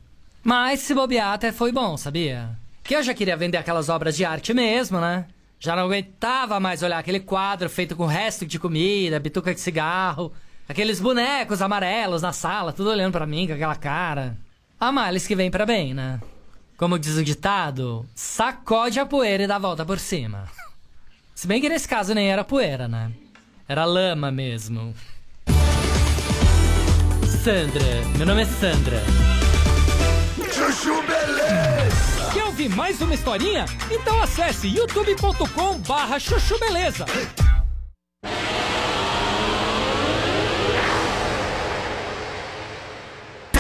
Mas se bobear até foi bom, sabia? Que eu já queria vender aquelas obras de arte mesmo, né? Já não aguentava mais olhar aquele quadro feito com resto de comida, bituca de cigarro, aqueles bonecos amarelos na sala, tudo olhando pra mim com aquela cara. A males que vem pra bem, né? Como diz o ditado, sacode a poeira e dá a volta por cima. Se bem que nesse caso nem era poeira, né? Era lama mesmo. Sandra, meu nome é Sandra. Chuchu Beleza! Quer ouvir mais uma historinha? Então acesse youtube.com barra chuchu beleza.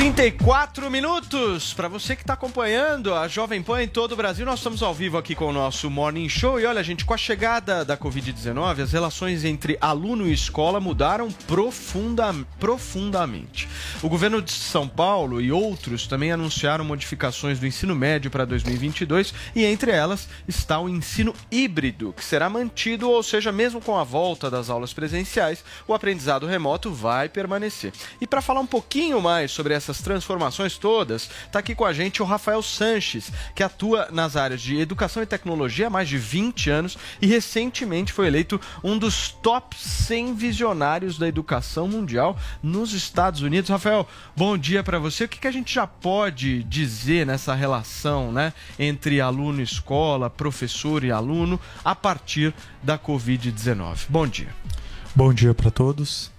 34 minutos para você que está acompanhando a Jovem Pan em todo o Brasil. Nós estamos ao vivo aqui com o nosso Morning Show. E olha, gente, com a chegada da Covid-19, as relações entre aluno e escola mudaram profunda, profundamente. O governo de São Paulo e outros também anunciaram modificações do ensino médio para 2022 e entre elas está o ensino híbrido, que será mantido, ou seja, mesmo com a volta das aulas presenciais, o aprendizado remoto vai permanecer. E para falar um pouquinho mais sobre essas transformações todas, está aqui com a gente o Rafael Sanches, que atua nas áreas de educação e tecnologia há mais de 20 anos e recentemente foi eleito um dos top 100 visionários da educação mundial nos Estados Unidos. Rafael, bom dia para você. O que, que a gente já pode dizer nessa relação né, entre aluno e escola, professor e aluno, a partir da Covid-19? Bom dia. Bom dia para todos.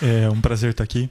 É um prazer estar aqui.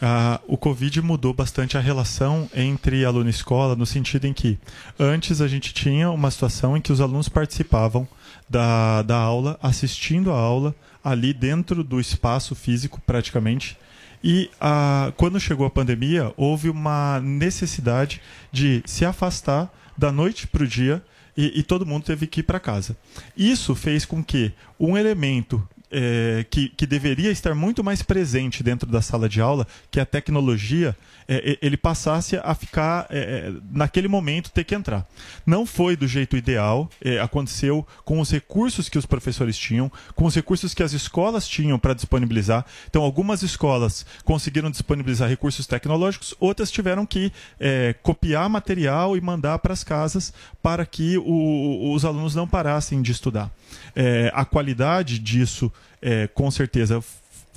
Ah, o Covid mudou bastante a relação entre aluno e escola, no sentido em que antes a gente tinha uma situação em que os alunos participavam da, da aula, assistindo a aula, ali dentro do espaço físico, praticamente. E ah, quando chegou a pandemia, houve uma necessidade de se afastar da noite para o dia e, e todo mundo teve que ir para casa. Isso fez com que um elemento é, que, que deveria estar muito mais presente dentro da sala de aula, que é a tecnologia, é, ele passasse a ficar, é, naquele momento, ter que entrar. Não foi do jeito ideal, é, aconteceu com os recursos que os professores tinham, com os recursos que as escolas tinham para disponibilizar. Então, algumas escolas conseguiram disponibilizar recursos tecnológicos, outras tiveram que é, copiar material e mandar para as casas para que o, os alunos não parassem de estudar. É, a qualidade disso, é, com certeza,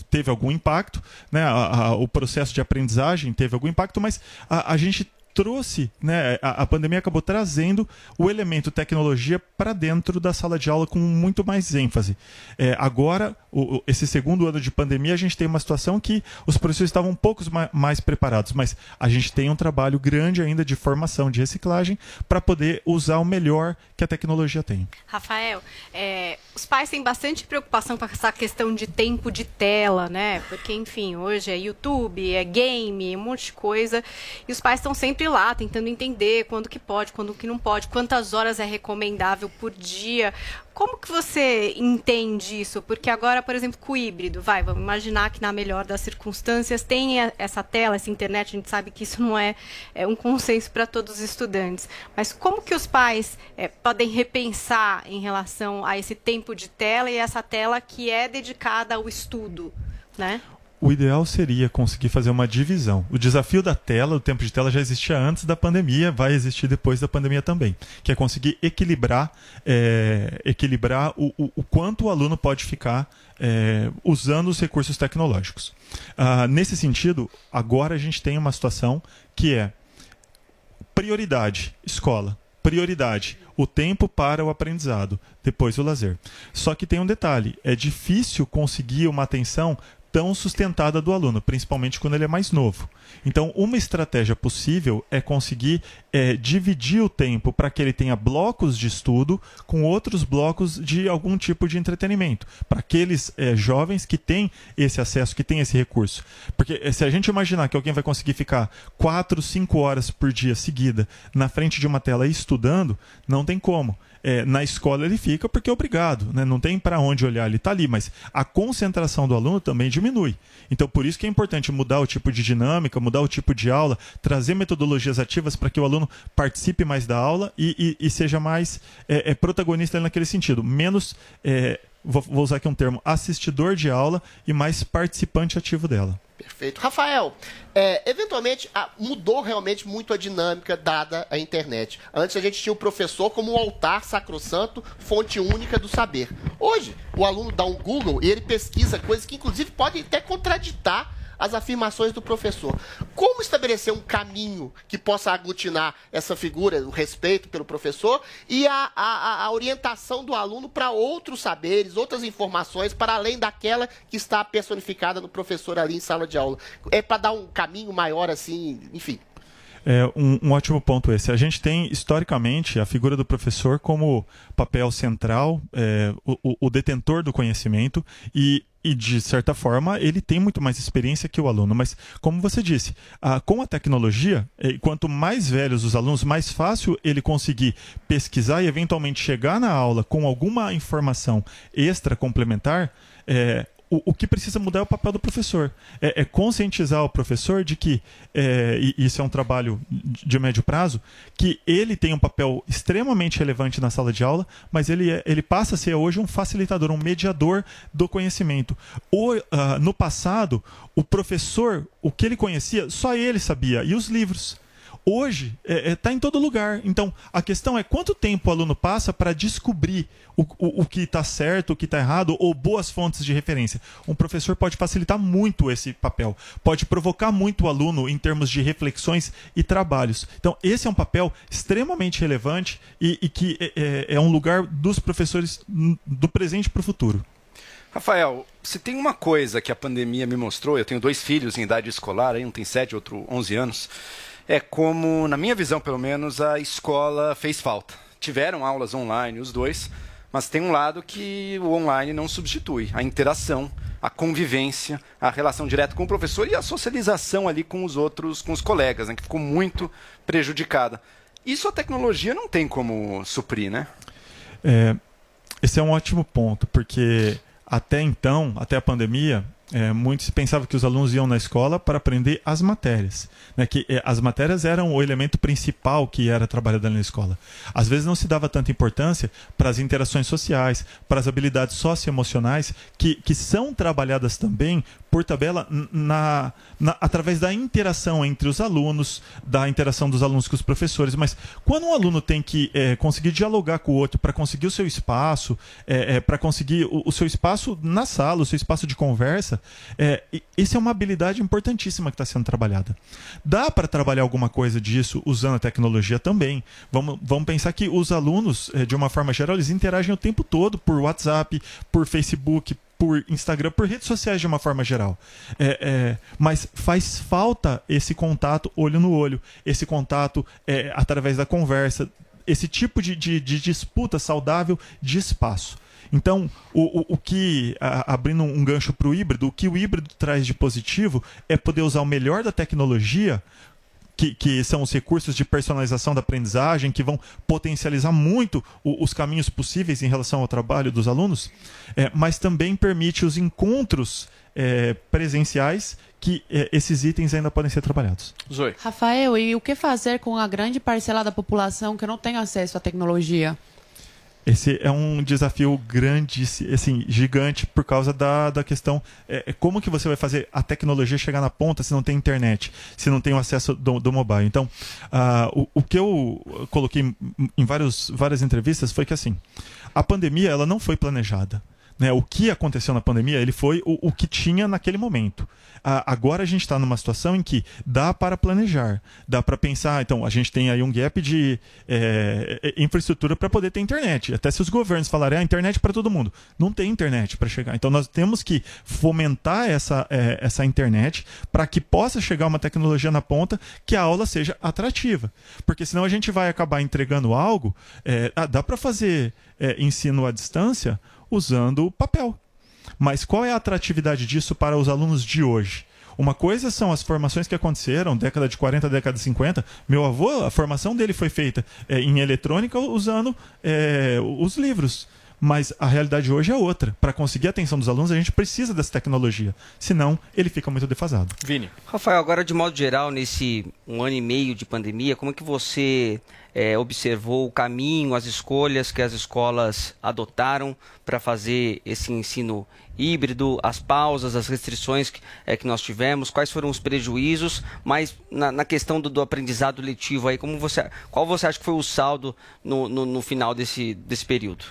teve algum impacto, né? A, a, o processo de aprendizagem teve algum impacto, mas a, a gente trouxe, né, a, a, pandemia acabou trazendo o elemento tecnologia para dentro da sala de aula com muito mais ênfase. É, agora, o, esse segundo ano de pandemia, a gente tem uma situação que os professores estavam um pouco mais, mais preparados, mas a gente tem um trabalho grande ainda de formação, de reciclagem, para poder usar o melhor que a tecnologia tem. Rafael, é, os pais têm bastante preocupação com essa questão de tempo de tela, né? Porque, enfim, hoje é YouTube, é game, um monte de coisa, e os pais estão sempre lá tentando entender quando que pode, quando que não pode, quantas horas é recomendável por dia. Como que você entende isso? Porque agora, por exemplo, com o híbrido, vai, vamos imaginar que na melhor das circunstâncias tem essa tela, essa internet, a gente sabe que isso não é, é um consenso para todos os estudantes. Mas como que os pais é, podem repensar em relação a esse tempo de tela e essa tela que é dedicada ao estudo, né? O ideal seria conseguir fazer uma divisão. O desafio da tela, o tempo de tela já existia antes da pandemia, vai existir depois da pandemia também, que é conseguir equilibrar, é, equilibrar o, o, o, quanto o aluno pode ficar é, usando os recursos tecnológicos. Ah, nesse sentido, agora a gente tem uma situação que é prioridade, escola, prioridade, o tempo para o aprendizado, depois o lazer. Só que tem um detalhe: é difícil conseguir uma atenção tão sustentada do aluno, principalmente quando ele é mais novo. Então, uma estratégia possível é conseguir é, dividir o tempo para que ele tenha blocos de estudo com outros blocos de algum tipo de entretenimento, para aqueles é, jovens que têm esse acesso, que têm esse recurso. Porque é, se a gente imaginar que alguém vai conseguir ficar 4, 5 horas por dia seguida na frente de uma tela estudando, não tem como é, na escola ele fica porque é obrigado, né? não tem para onde olhar, ele está ali, mas a concentração do aluno também diminui. Então, por isso que é importante mudar o tipo de dinâmica, mudar o tipo de aula, trazer metodologias ativas para que o aluno participe mais da aula e, e- e seja mais é, é, protagonista naquele sentido. Menos, é, vou, vou usar aqui um termo, assistidor de aula e mais participante ativo dela. Perfeito. Rafael, é, eventualmente a- mudou realmente muito a dinâmica dada a internet. Antes a gente tinha o professor como um altar sacrossanto, fonte única do saber. Hoje, o aluno dá um Google e ele pesquisa coisas que inclusive podem até contraditar as afirmações do professor. Como estabelecer um caminho que possa aglutinar essa figura, o respeito pelo professor e a, a- a orientação do aluno para outros saberes, outras informações, para além daquela que está personificada no professor ali em sala de aula? É para dar um caminho maior, assim, enfim. É um, um ótimo ponto esse. A gente tem, historicamente, a figura do professor como papel central, é, o, o- detentor do conhecimento e, e, de certa forma, ele tem muito mais experiência que o aluno. Mas, como você disse, a- com a tecnologia, eh, quanto mais velhos os alunos, mais fácil ele conseguir pesquisar e, eventualmente, chegar na aula com alguma informação extra complementar. é, o, o que precisa mudar é o papel do professor. É, é conscientizar o professor de que, é, e isso é um trabalho de médio prazo, que ele tem um papel extremamente relevante na sala de aula, mas ele, é- ele passa a ser hoje um facilitador, um mediador do conhecimento. O, ah, no passado, o professor, o que ele conhecia, só ele sabia, e os livros. Hoje está em todo lugar. Então a questão é quanto tempo o aluno passa para descobrir o, o, o que está certo, o que está errado, ou boas fontes de referência. Um professor pode facilitar muito esse papel, pode provocar muito o aluno em termos de reflexões e trabalhos. Então esse é um papel extremamente relevante e, e que é, é- é um lugar dos professores do presente para o futuro. Rafael, se tem uma coisa que a pandemia me mostrou, eu tenho dois filhos em idade escolar, um tem 7, outro 11 anos, é como, na minha visão pelo menos, a escola fez falta. Tiveram aulas online, os dois, mas tem um lado que o online não substitui, a interação, a convivência, a relação direta com o professor e a socialização ali com os outros, com os colegas, né, que ficou muito prejudicada. Isso a tecnologia não tem como suprir, né? É, esse é um ótimo ponto, porque até então, até a pandemia, é, muitos pensavam que os alunos iam na escola para aprender as matérias. Né? Que é, as matérias eram o elemento principal que era trabalhado na escola. Às vezes não se dava tanta importância para as interações sociais, para as habilidades socioemocionais, que, que são trabalhadas também por tabela na, na- através da interação entre os alunos, da interação dos alunos com os professores. Mas quando um aluno tem que é, conseguir dialogar com o outro para conseguir o seu espaço, para conseguir o, o seu espaço na sala, o seu espaço de conversa, é, essa é uma habilidade importantíssima que está sendo trabalhada. Dá para trabalhar alguma coisa disso usando a tecnologia também. Vamos, vamos pensar que os alunos, eh, de uma forma geral, eles interagem o tempo todo por WhatsApp, por Facebook, por Instagram, por redes sociais de uma forma geral. É, é, mas faz falta esse contato olho no olho, esse contato é, através da conversa, esse tipo de, de- de disputa saudável de espaço. Então, o, o, o que, a- abrindo um gancho para o híbrido, o que o híbrido traz de positivo é poder usar o melhor da tecnologia que, que são os recursos de personalização da aprendizagem, que vão potencializar muito o- os caminhos possíveis em relação ao trabalho dos alunos, é, mas também permite os encontros é, presenciais que é, esses itens ainda podem ser trabalhados. Zoe. Rafael, e o que fazer com a grande parcela da população que não tem acesso à tecnologia? Esse é um desafio grande, assim, gigante, por causa da, da questão. É, é como que você vai fazer a tecnologia chegar na ponta se não tem internet, se não tem o acesso do, do mobile? Então, ah, o, o que eu coloquei em vários, várias entrevistas foi que, assim, a pandemia ela não foi planejada. Né? O que aconteceu na pandemia ele foi o, o que tinha naquele momento. Ah, agora a gente está numa situação em que dá para planejar, dá para pensar. Então, a gente tem aí um gap de é, infraestrutura para poder ter internet. Até se os governos falarem a internet para todo mundo, não tem internet para chegar. Então, nós temos que fomentar essa, é, essa internet para que possa chegar uma tecnologia na ponta que a aula seja atrativa. Porque senão a gente vai acabar entregando algo. é, ah, dá para fazer ensino à distância usando papel. Mas qual é a atratividade disso para os alunos de hoje? Uma coisa são as formações que aconteceram, década de 40, década de 50. Meu avô, a formação dele foi feita é, em eletrônica usando é, os livros. Mas a realidade hoje é outra. Para conseguir a atenção dos alunos, a gente precisa dessa tecnologia. Senão, ele fica muito defasado. Vini. Rafael, agora de modo geral, nesse um ano e meio de pandemia, como é que você é, observou o caminho, as escolhas que as escolas adotaram para fazer esse ensino híbrido, as pausas, as restrições que, é, que nós tivemos, quais foram os prejuízos, mas na, na questão do, do, aprendizado letivo aí, como você, qual você acha que foi o saldo no, no, no final desse, desse período?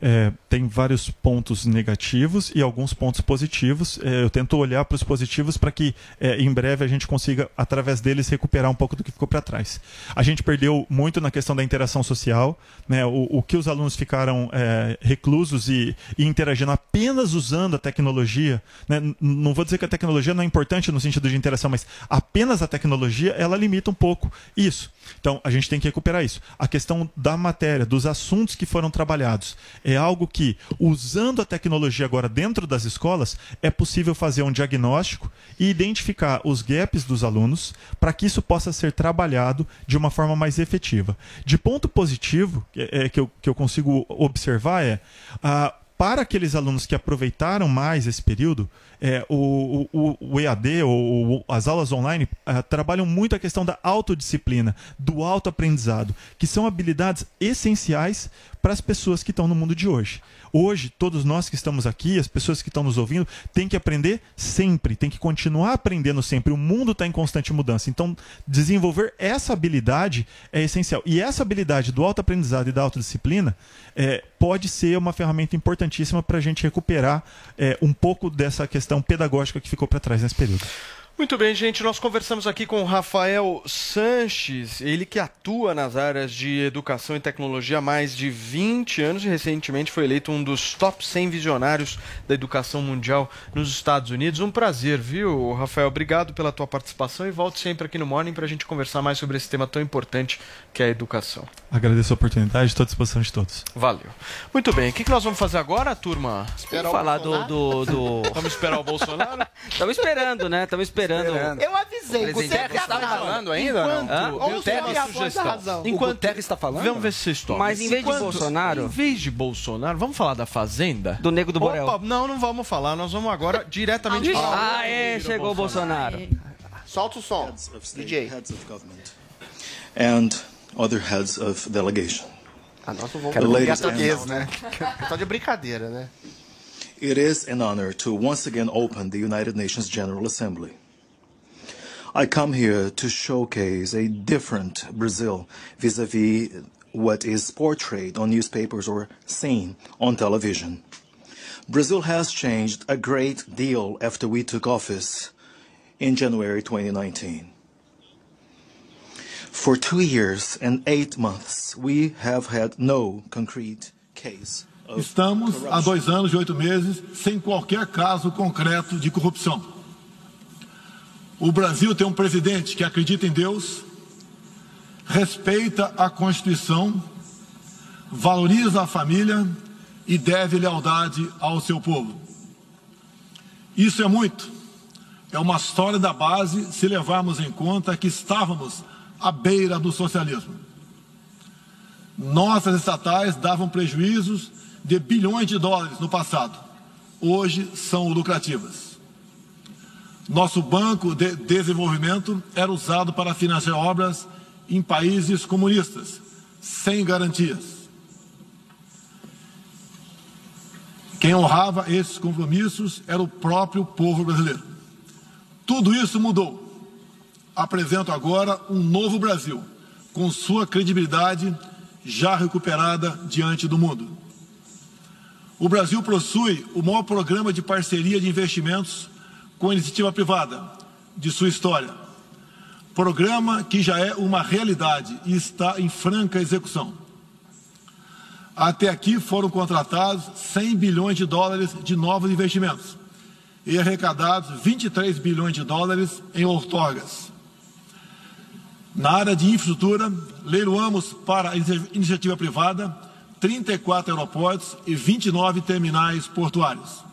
É, tem vários pontos negativos e alguns pontos positivos. É, eu tento olhar para os positivos para que é, em breve a gente consiga, através deles, recuperar um pouco do que ficou para trás. A gente perdeu muito na questão da interação social, né? o, o que os alunos ficaram é, reclusos e, e, interagindo apenas usando a tecnologia. Né? Não vou dizer que a tecnologia não é importante no sentido de interação, mas apenas a tecnologia ela limita um pouco isso. Então a gente tem que recuperar isso. A questão da matéria, dos assuntos que foram trabalhados é algo que, usando a tecnologia agora dentro das escolas, é possível fazer um diagnóstico e identificar os gaps dos alunos para que isso possa ser trabalhado de uma forma mais efetiva. De ponto positivo, é, que, eu, que eu consigo observar é. a para aqueles alunos que aproveitaram mais esse período, é, o, o, o, EAD ou as aulas online uh, trabalham muito a questão da autodisciplina, do autoaprendizado, que são habilidades essenciais para as pessoas que estão no mundo de hoje. Hoje, todos nós que estamos aqui, as pessoas que estão nos ouvindo, têm que aprender sempre, tem que continuar aprendendo sempre. O mundo está em constante mudança. Então, desenvolver essa habilidade é essencial. E essa habilidade do autoaprendizado e da autodisciplina é, pode ser uma ferramenta importantíssima para a gente recuperar é, um pouco dessa questão pedagógica que ficou para trás nesse período. Muito bem, gente. Nós conversamos aqui com o Rafael Sanches, ele que atua nas áreas de educação e tecnologia há mais de 20 anos e recentemente foi eleito um dos top 100 visionários da educação mundial nos Estados Unidos. Um prazer, viu, Rafael? Obrigado pela tua participação e volte sempre aqui no Morning para a gente conversar mais sobre esse tema tão importante que é a educação. Agradeço a oportunidade, estou à disposição de todos. Valeu. Muito bem, o que, que nós vamos fazer agora, turma? Esperar Vamos falar do, do, do... Vamos esperar o Bolsonaro? [LAUGHS] Estamos esperando, né? Estamos esperando. Eu avisei, você está falando ainda? Enquanto, o Terra a sugestão. Enquanto o Terra está falando? Vamos ver se vocês topam. Mas em vez de Bolsonaro... Em vez de Bolsonaro, vamos falar da Fazenda? Do Nego do Borel. Opa, não, não vamos falar. Nós vamos agora [LAUGHS] diretamente falar. Ah, é, chegou o Bolsonaro. Solta o som, DJ. And other heads of delegation. Ah, vamos falar português, né? Só de brincadeira, né? It is an honor to once again open the United Nations General Assembly. I come here to showcase a different Brazil vis-a-vis what is portrayed on newspapers or seen on television. Brazil has changed a great deal after we took office in January 2019. For two years and eight months, we have had no concrete case Estamos há dois anos e oito meses sem qualquer caso concreto de corrupção. O Brasil tem um presidente que acredita em Deus, respeita a Constituição, valoriza a família e deve lealdade ao seu povo. Isso é muito. É uma sólida base se levarmos em conta que estávamos à beira do socialismo. Nossas estatais davam prejuízos de bilhões de dólares no passado. Hoje são lucrativas. Nosso banco de desenvolvimento era usado para financiar obras em países comunistas, sem garantias. Quem honrava esses compromissos era o próprio povo brasileiro. Tudo isso mudou. Apresento agora um novo Brasil, com sua credibilidade já recuperada diante do mundo. O Brasil possui o maior programa de parceria de investimentos com a iniciativa privada de sua história. Programa que já é uma realidade e está em franca execução. Até aqui foram contratados 100 bilhões de dólares de novos investimentos e arrecadados 23 bilhões de dólares em outorgas. Na área de infraestrutura, leiloamos para a iniciativa privada 34 aeroportos e 29 terminais portuários.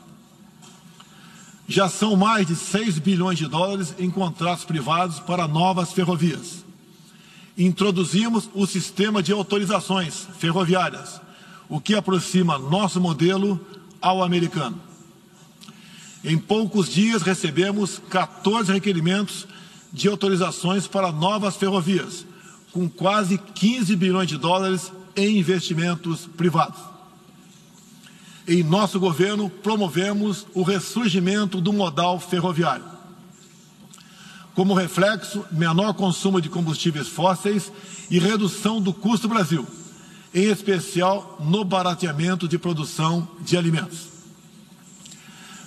Já são mais de 6 bilhões de dólares em contratos privados para novas ferrovias. Introduzimos o sistema de autorizações ferroviárias, o que aproxima nosso modelo ao americano. Em poucos dias recebemos 14 requerimentos de autorizações para novas ferrovias, com quase 15 bilhões de dólares em investimentos privados. Em nosso governo, promovemos o ressurgimento do modal ferroviário. Como reflexo, menor consumo de combustíveis fósseis e redução do custo Brasil, em especial no barateamento de produção de alimentos.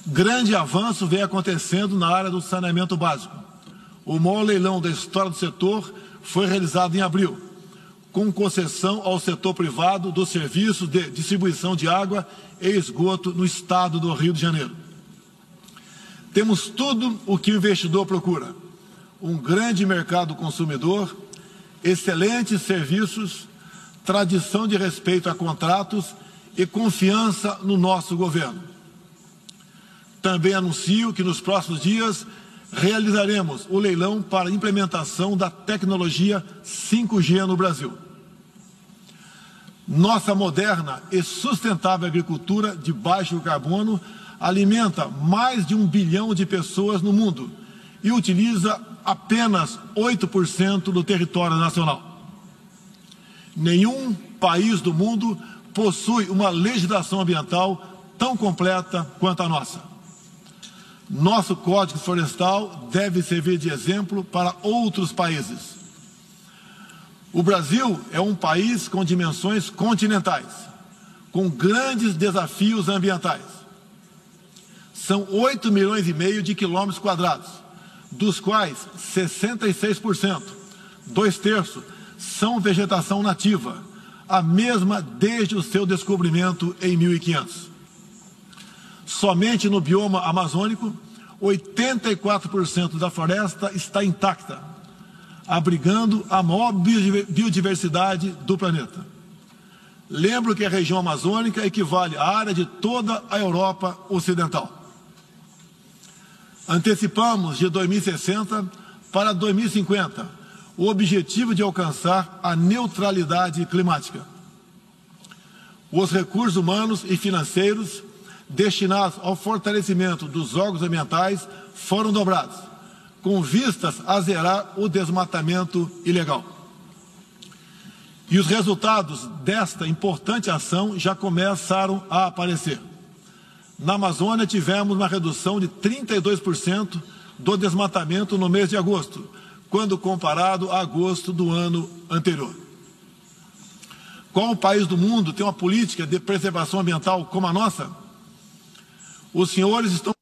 Grande avanço vem acontecendo na área do saneamento básico. O maior leilão da história do setor foi realizado em abril, com concessão ao setor privado do serviço de distribuição de água e esgoto no estado do Rio de Janeiro. Temos tudo o que o investidor procura: um grande mercado consumidor, excelentes serviços, tradição de respeito a contratos e confiança no nosso governo. Também anuncio que nos próximos dias realizaremos o leilão para implementação da tecnologia 5G no Brasil. Nossa moderna e sustentável agricultura de baixo carbono alimenta mais de um bilhão de pessoas no mundo e utiliza apenas 8% do território nacional. Nenhum país do mundo possui uma legislação ambiental tão completa quanto a nossa. Nosso Código Florestal deve servir de exemplo para outros países. O Brasil é um país com dimensões continentais, com grandes desafios ambientais. São 8 milhões e meio de quilômetros quadrados, dos quais 66%, dois terços, são vegetação nativa, a mesma desde o seu descobrimento em 1500. Somente no bioma amazônico, 84% da floresta está intacta, abrigando a maior biodiversidade do planeta. Lembro que a região amazônica equivale à área de toda a Europa Ocidental. Antecipamos de 2060 para 2050 o objetivo de alcançar a neutralidade climática. Os recursos humanos e financeiros destinados ao fortalecimento dos órgãos ambientais foram dobrados, com vistas a zerar o desmatamento ilegal. E os resultados desta importante ação já começaram a aparecer. Na Amazônia, tivemos uma redução de 32% do desmatamento no mês de agosto, quando comparado a agosto do ano anterior. Qual país do mundo tem uma política de preservação ambiental como a nossa? Os senhores estão.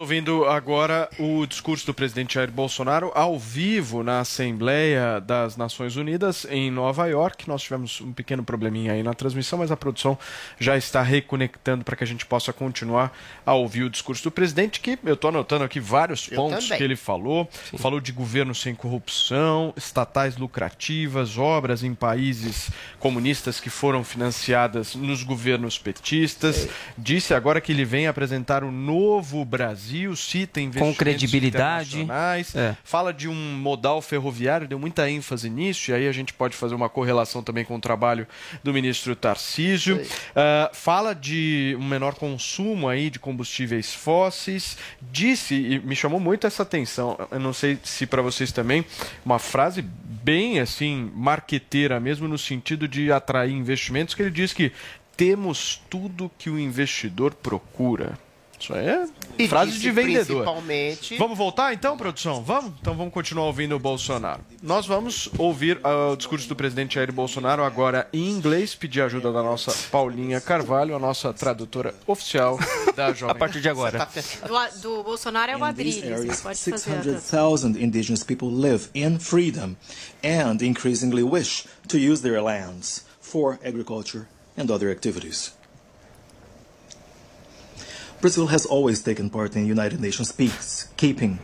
Ouvindo agora o discurso do presidente Jair Bolsonaro ao vivo na Assembleia das Nações Unidas em Nova York. Nós tivemos um pequeno probleminha aí na transmissão, mas a produção já está reconectando para que a gente possa continuar a ouvir o discurso do presidente, que eu estou anotando aqui vários Eu pontos também. que ele falou. Falou de governo sem corrupção, estatais lucrativas, obras em países comunistas que foram financiadas nos governos petistas. Disse agora que ele vem apresentar o novo Brasil, cita investimentos Com credibilidade. internacionais, É. fala de um modal ferroviário, deu muita ênfase nisso, e aí a gente pode fazer uma correlação também com o trabalho do ministro Tarcísio. Ah, fala de um menor consumo aí de combustíveis fósseis. Disse, e me chamou muito essa atenção, eu não sei se para vocês também, uma frase bem assim, marqueteira mesmo, no sentido de atrair investimentos, que ele diz que temos tudo que o investidor procura. Isso é E frase de vendedor. principalmente- Vamos voltar então, produção? Vamos? Então vamos continuar ouvindo o Bolsonaro. Nós vamos ouvir ah, o discurso do presidente Jair Bolsonaro agora em inglês, pedir ajuda da nossa Paulinha Carvalho, a nossa tradutora oficial da [LAUGHS] Jovem. A partir de agora. Do, a- do Bolsonaro é o Você pode fazer a 600,000 indigenous people live in freedom and increasingly wish to use their lands for agriculture and other activities. Brazil has always taken part in United Nations peacekeeping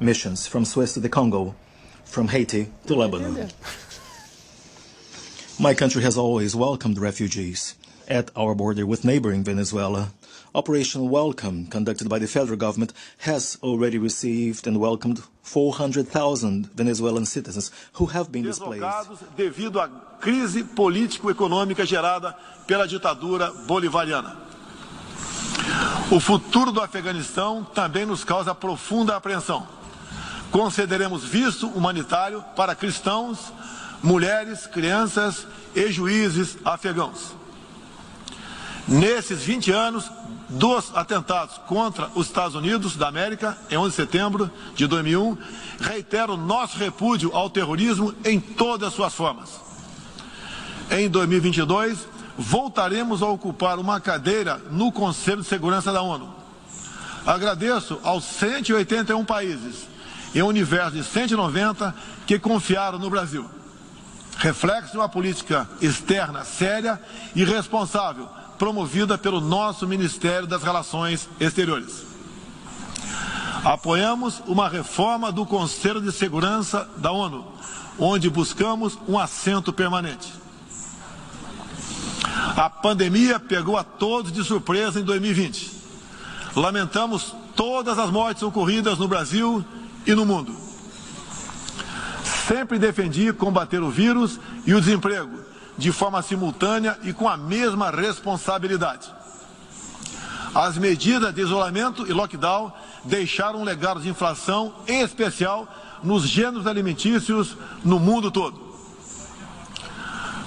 missions from Suez to the Congo, from Haiti to Lebanon. My country has always welcomed refugees at our border with neighboring Venezuela, Operation Welcome, conducted by the federal government, has already received and welcomed 400,000 Venezuelan citizens who have been displaced. devido à crise político-econômica gerada pela ditadura bolivariana. O futuro do Afeganistão também nos causa profunda apreensão. Concederemos visto humanitário para cristãos, mulheres, crianças e juízes afegãos. Nesses 20 anos dos atentados contra os Estados Unidos da América, em 11 de setembro de 2001, reitero nosso repúdio ao terrorismo em todas as suas formas. Em 2022, voltaremos a ocupar uma cadeira no Conselho de Segurança da ONU. Agradeço aos 181 países e um universo de 190 que confiaram no Brasil. Reflexo de uma política externa séria e responsável, promovida pelo nosso Ministério das Relações Exteriores. Apoiamos uma reforma do Conselho de Segurança da ONU, onde buscamos um assento permanente. A pandemia pegou a todos de surpresa em 2020. Lamentamos todas as mortes ocorridas no Brasil e no mundo. Sempre defendi combater o vírus e o desemprego de forma simultânea e com a mesma responsabilidade. As medidas de isolamento e lockdown deixaram um legado de inflação, em especial nos gêneros alimentícios no mundo todo.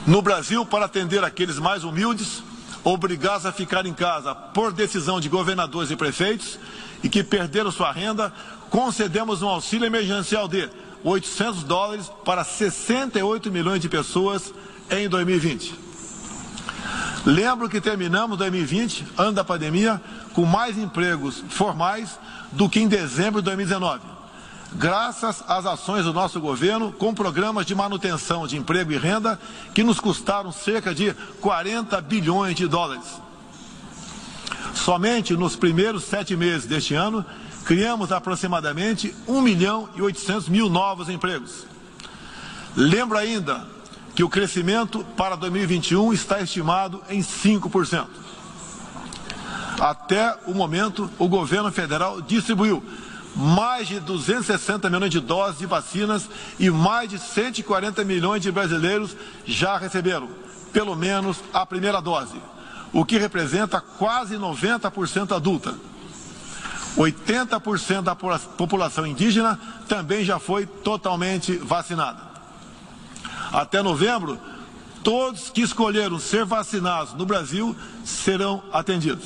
No Brasil, para atender aqueles mais humildes, obrigados a ficar em casa por decisão de governadores e prefeitos e que perderam sua renda, concedemos um auxílio emergencial de 800 dólares para 68 milhões de pessoas em 2020. Lembro que terminamos 2020, ano da pandemia, com mais empregos formais do que em dezembro de 2019. Graças às ações do nosso governo, com programas de manutenção de emprego e renda que nos custaram cerca de 40 bilhões de dólares. Somente nos primeiros sete meses deste ano, criamos aproximadamente 1 milhão e 800 mil novos empregos. Lembro ainda que o crescimento para 2021 está estimado em 5%. Até o momento, o governo federal distribuiu mais de 260 milhões de doses de vacinas e mais de 140 milhões de brasileiros já receberam, pelo menos, a primeira dose, o que representa quase 90% adulta. 80% da população indígena também já foi totalmente vacinada. Até novembro, todos que escolheram ser vacinados no Brasil serão atendidos.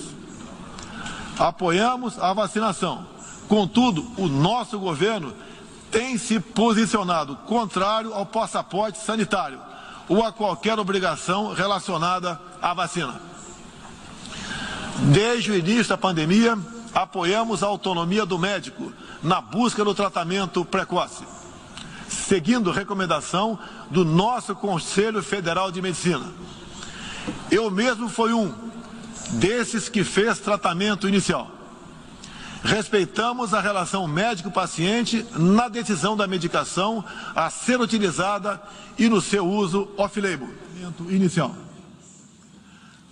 Apoiamos a vacinação. Contudo, o nosso governo tem se posicionado contrário ao passaporte sanitário ou a qualquer obrigação relacionada à vacina. Desde o início da pandemia, apoiamos a autonomia do médico na busca do tratamento precoce, seguindo recomendação do nosso Conselho Federal de Medicina. Eu mesmo fui um desses que fez tratamento inicial. Respeitamos a relação médico-paciente na decisão da medicação a ser utilizada e no seu uso off-label. Inicial.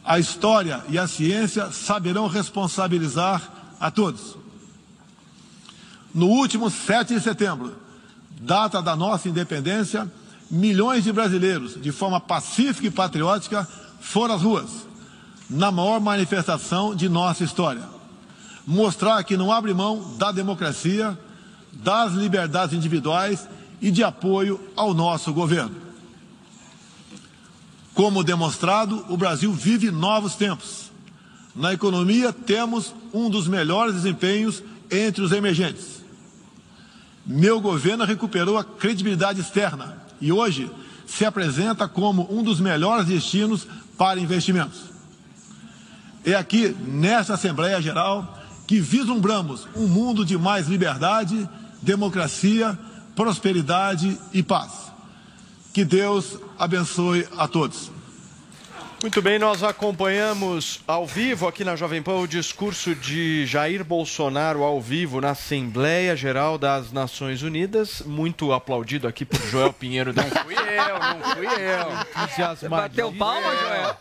A história e a ciência saberão responsabilizar a todos. No último 7 de setembro, data da nossa independência, milhões de brasileiros, de forma pacífica e patriótica, foram às ruas, na maior manifestação de nossa história. Mostrar que não abre mão da democracia, das liberdades individuais e de apoio ao nosso governo. Como demonstrado, o Brasil vive novos tempos. Na economia, temos um dos melhores desempenhos entre os emergentes. Meu governo recuperou a credibilidade externa e hoje se apresenta como um dos melhores destinos para investimentos. É aqui, nesta Assembleia Geral, que vislumbramos um mundo de mais liberdade, democracia, prosperidade e paz. Que Deus abençoe a todos. Muito bem, nós acompanhamos ao vivo aqui na Jovem Pan o discurso de Jair Bolsonaro ao vivo na Assembleia Geral das Nações Unidas, muito aplaudido aqui por Joel Pinheiro. Não fui eu, não fui eu. Você bateu palma, Joel?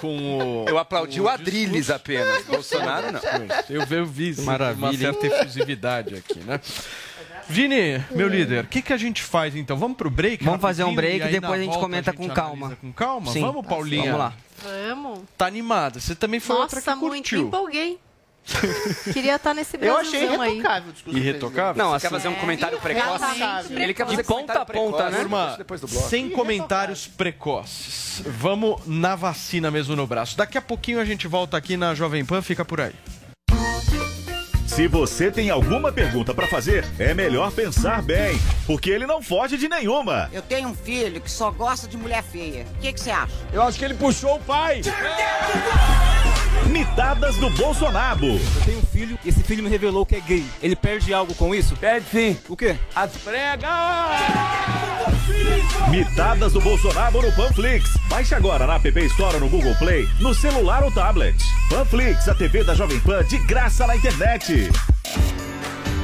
com o. Eu aplaudi com o Adrilles apenas. Bolsonaro não. Eu, eu vi sim, Maravilha, uma certa efusividade aqui, né? Vini, meu líder, o que, que a gente faz então? Vamos pro break? Vamos fazer um break e depois a gente volta comenta a gente com calma. Com calma? Sim. Vamos, Paulinha? Vamos lá. Vamos. Tá animada. Você também foi outra Nossa, que muito. Me curtiu. empolguei. Queria estar nesse Eu achei Brasilzão aí. irretocável o discurso. Irretocável? Não, Você assim, quer fazer um comentário precoce? Ele quer De fazer ponta a comentário ponta, né? Turma, sem comentários precoces. Vamos na vacina mesmo no braço. Daqui a pouquinho a gente volta aqui na Jovem Pan, fica por aí. Se você tem alguma pergunta pra fazer, é melhor pensar bem, porque ele não foge de nenhuma. Eu tenho um filho que só gosta de mulher feia. O que que você acha? Eu acho que ele puxou o pai. Mitadas do Bolsonaro. Eu tenho um filho e esse filho me revelou que é gay. Ele perde algo com isso? Perde sim. O quê? As pregas! Mitadas do Bolsonaro no Panflix. Baixe agora na App Store no Google Play, no celular ou tablet. Panflix, a TV da Jovem Pan de graça na internet.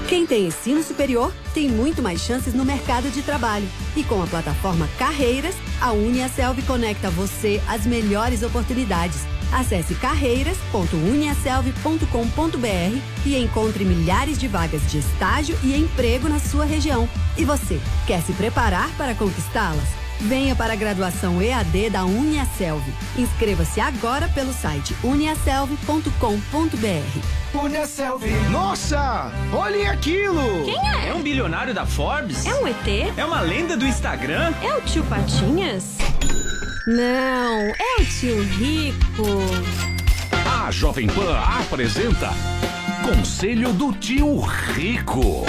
Quem tem ensino superior tem muito mais chances no mercado de trabalho. E com a plataforma Carreiras, a Uniaselv conecta você às melhores oportunidades. Acesse carreiras.uniaselv.com.br e encontre milhares de vagas de estágio e emprego na sua região. E você, quer se preparar para conquistá-las? Venha para a graduação EAD da Uniaselv. Inscreva-se agora pelo site uniaselv.com.br. Uniaselv. Nossa, olhem aquilo! Quem é? É um bilionário da Forbes? É um ET? É uma lenda do Instagram? É o tio Patinhas? Não, é o tio Rico. A Jovem Pan apresenta Conselho do Tio Rico.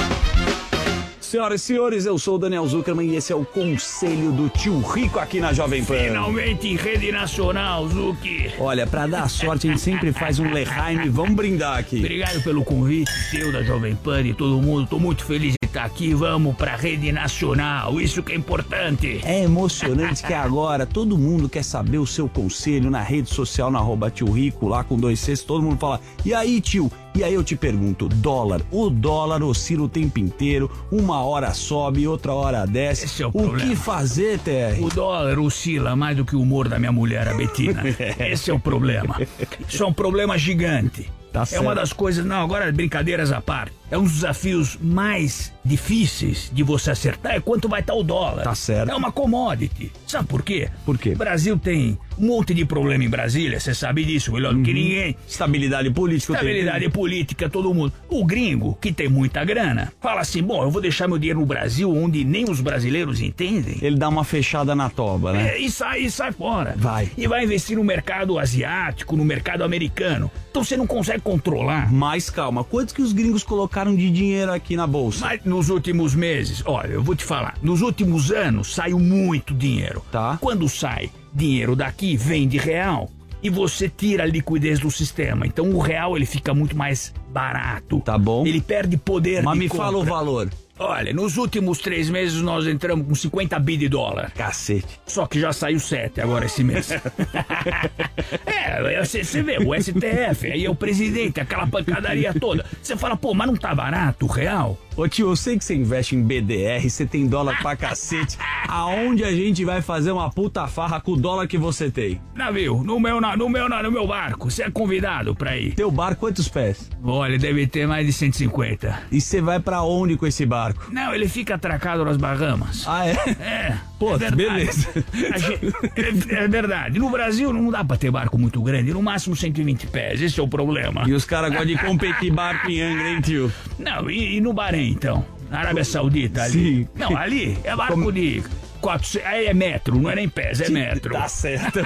Senhoras e senhores, eu sou o Daniel Zuckerman e esse é o Conselho do Tio Rico aqui na Jovem Pan. Finalmente em rede nacional, Zuki. Olha, pra dar sorte a gente sempre faz um Leheim e vamos brindar aqui. Obrigado pelo convite seu da Jovem Pan e todo mundo. Tô muito feliz aqui. Vamos pra rede nacional. Isso que é importante. É emocionante que agora todo mundo quer saber o seu conselho na rede social, na arroba tio Rico, lá com dois Cs, todo mundo fala, e aí tio? E aí eu te pergunto, dólar, o dólar oscila o tempo inteiro, uma hora sobe, outra hora desce. Esse é o, o problema. que fazer, TR? O dólar oscila mais do que o humor da minha mulher, a Betina. [LAUGHS] Esse é o problema. Isso é um problema gigante. Tá é certo. uma das coisas. Não, agora brincadeiras à parte. É um dos desafios mais difíceis de você acertar é quanto vai estar o dólar. Tá certo. É uma commodity. Sabe por quê? Por quê? O Brasil tem um monte de problema em Brasília, você sabe disso, melhor do que ninguém. Uhum. Estabilidade política. eu tenho- Estabilidade política, todo mundo. O gringo, que tem muita grana, fala assim: bom, eu vou deixar meu dinheiro no Brasil, onde nem os brasileiros entendem. Ele dá uma fechada na toba, né? É, e sai, e sai fora. Vai. E vai investir no mercado asiático, no mercado americano. Então você não consegue controlar. Mas calma, quantos que os gringos colocaram de dinheiro aqui na bolsa? Mas nos últimos meses, olha, eu vou te falar, nos últimos anos saiu muito dinheiro. Tá. Quando sai dinheiro daqui, vem de real. E você tira a liquidez do sistema. Então o real ele fica muito mais barato. Tá bom. Ele perde poder Mas me fala o compra. valor. Olha, nos últimos três meses nós entramos com 50 bi de dólar. Cacete. Só que já saiu 7 agora esse mês. [LAUGHS] é, você você vê, o STF, aí é o presidente, aquela pancadaria toda. Você fala, pô, mas não tá barato o real? Ô tio, eu sei que você investe em BDR, você tem dólar pra cacete. Aonde a gente vai fazer uma puta farra com o dólar que você tem? Navio, no meu, na- no meu, na- no meu barco, você é convidado pra ir. Teu barco, quantos pés? Olha, deve ter mais de 150. E você vai pra onde com esse barco? Não, ele fica atracado nas Bahamas. Ah, é? É. Pô, é beleza. Gente- é, é verdade. No Brasil não dá pra ter barco muito grande, no máximo 120 pés. Esse é o problema. E os caras gostam de competir barco em Angra, hein, tio? Não, e, e no Bahrein, então? Na Arábia Saudita ali? Sim. Não, ali é barco de 400, aí é metro, não é nem pés, é metro. Tá certo. [LAUGHS]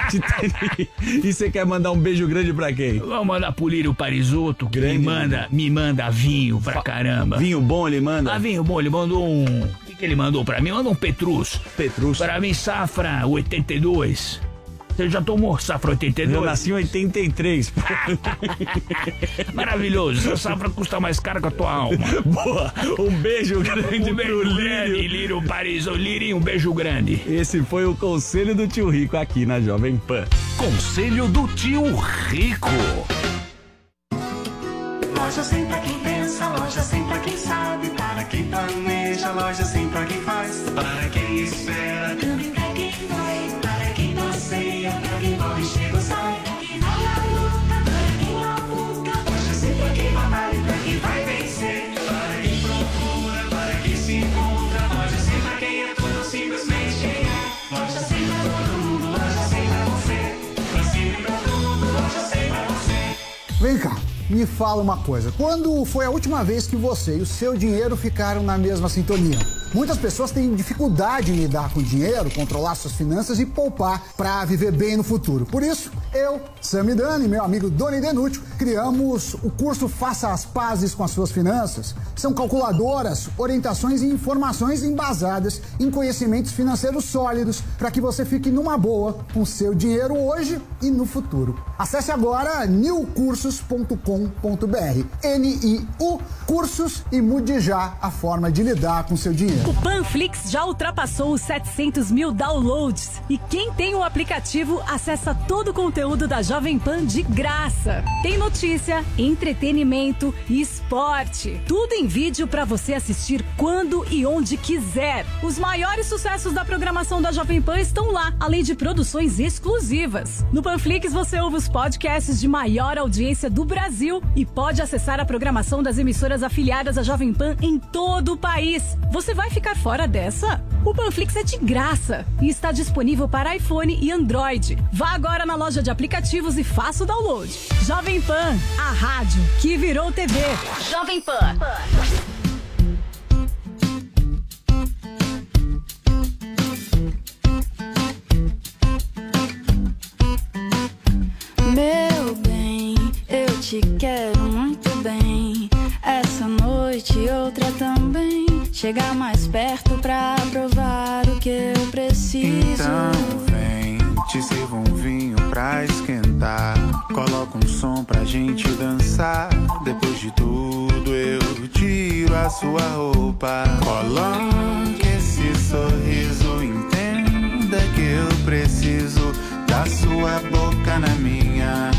E você quer mandar um beijo grande pra quem? Vamos mandar pro Lírio Parisotto, que me manda, me manda vinho pra caramba. Vinho bom ele manda? Ah, vinho bom, ele mandou um... O que, que ele mandou pra mim? Mandou um Petrus. Petrus. Pra mim, safra 82. Você já tomou safra 82? Eu nasci em 83. pô. [LAUGHS] Maravilhoso. Essa safra custa mais caro que a tua alma. [LAUGHS] Boa. Um beijo grande Um pro beijo grande, Lírio. Lírio Parisotto. Lírio, um beijo grande. Esse foi o Conselho do Tio Rico aqui na Jovem Pan. Conselho do Tio Rico. Loja sem pra quem pensa, loja sem pra quem sabe, para quem planeja, loja sem pra me fala uma coisa. Quando foi a última vez que você e o seu dinheiro ficaram na mesma sintonia? Muitas pessoas têm dificuldade em lidar com dinheiro, controlar suas finanças e poupar para viver bem no futuro. Por isso, eu, Samidani e meu amigo Doni Denútil criamos o curso Faça as Pazes com as Suas Finanças. São calculadoras, orientações e informações embasadas em conhecimentos financeiros sólidos para que você fique numa boa com seu dinheiro hoje e no futuro. Acesse agora newcursos.com.br. N-I-U Cursos e mude já a forma de lidar com seu dinheiro. O Panflix já ultrapassou os 700 mil downloads e quem tem o aplicativo acessa todo o conteúdo da Jovem Pan de graça. Tem notícia, entretenimento e esporte. Tudo em vídeo para você assistir quando e onde quiser. Os maiores sucessos da programação da Jovem Pan estão lá, além de produções exclusivas. No Panflix você ouve os podcasts de maior audiência do Brasil e pode acessar a programação das emissoras afiliadas à Jovem Pan em todo o país. Você vai ficar fora dessa? O Panflix é de graça e está disponível para iPhone e Android. Vá agora na loja de aplicativos e faça o download. Jovem Pan, a rádio que virou TV. Jovem Pan. Meu te quero muito bem. Essa noite e outra também. Chegar mais perto pra provar o que eu preciso. Então vem, te sirvo um vinho pra esquentar. Coloca um som pra gente dançar. Depois de tudo eu tiro a sua roupa. Coloque esse sorriso, entenda que eu preciso da sua boca na minha,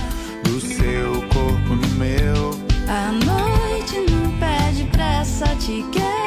seu corpo no meu. A noite não pede pressa, te quero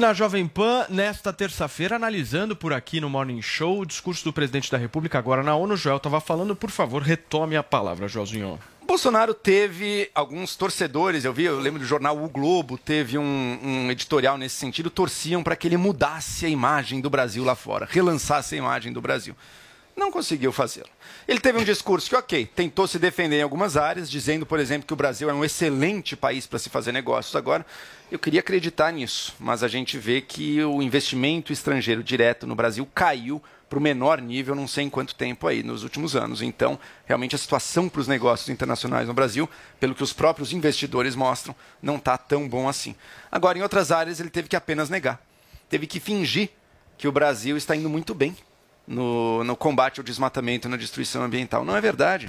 na Jovem Pan, nesta terça-feira, analisando por aqui no Morning Show o discurso do presidente da República agora na ONU. Joel estava falando, por favor, retome a palavra, Joelzinho. Bolsonaro teve alguns torcedores, eu vi, eu lembro do jornal O Globo, teve um, um editorial nesse sentido, torciam para que ele mudasse a imagem do Brasil lá fora, relançasse a imagem do Brasil. Não conseguiu fazê-lo. Ele teve um discurso que, ok, tentou se defender em algumas áreas, dizendo, por exemplo, que o Brasil é um excelente país para se fazer negócios. Agora, eu queria acreditar nisso, mas a gente vê que o investimento estrangeiro direto no Brasil caiu para o menor nível, não sei em quanto tempo aí, nos últimos anos. Então, realmente, a situação para os negócios internacionais no Brasil, pelo que os próprios investidores mostram, não está tão bom assim. Agora, em outras áreas, ele teve que apenas negar. Teve que fingir que o Brasil está indo muito bem no, no combate ao desmatamento e na destruição ambiental. Não é verdade.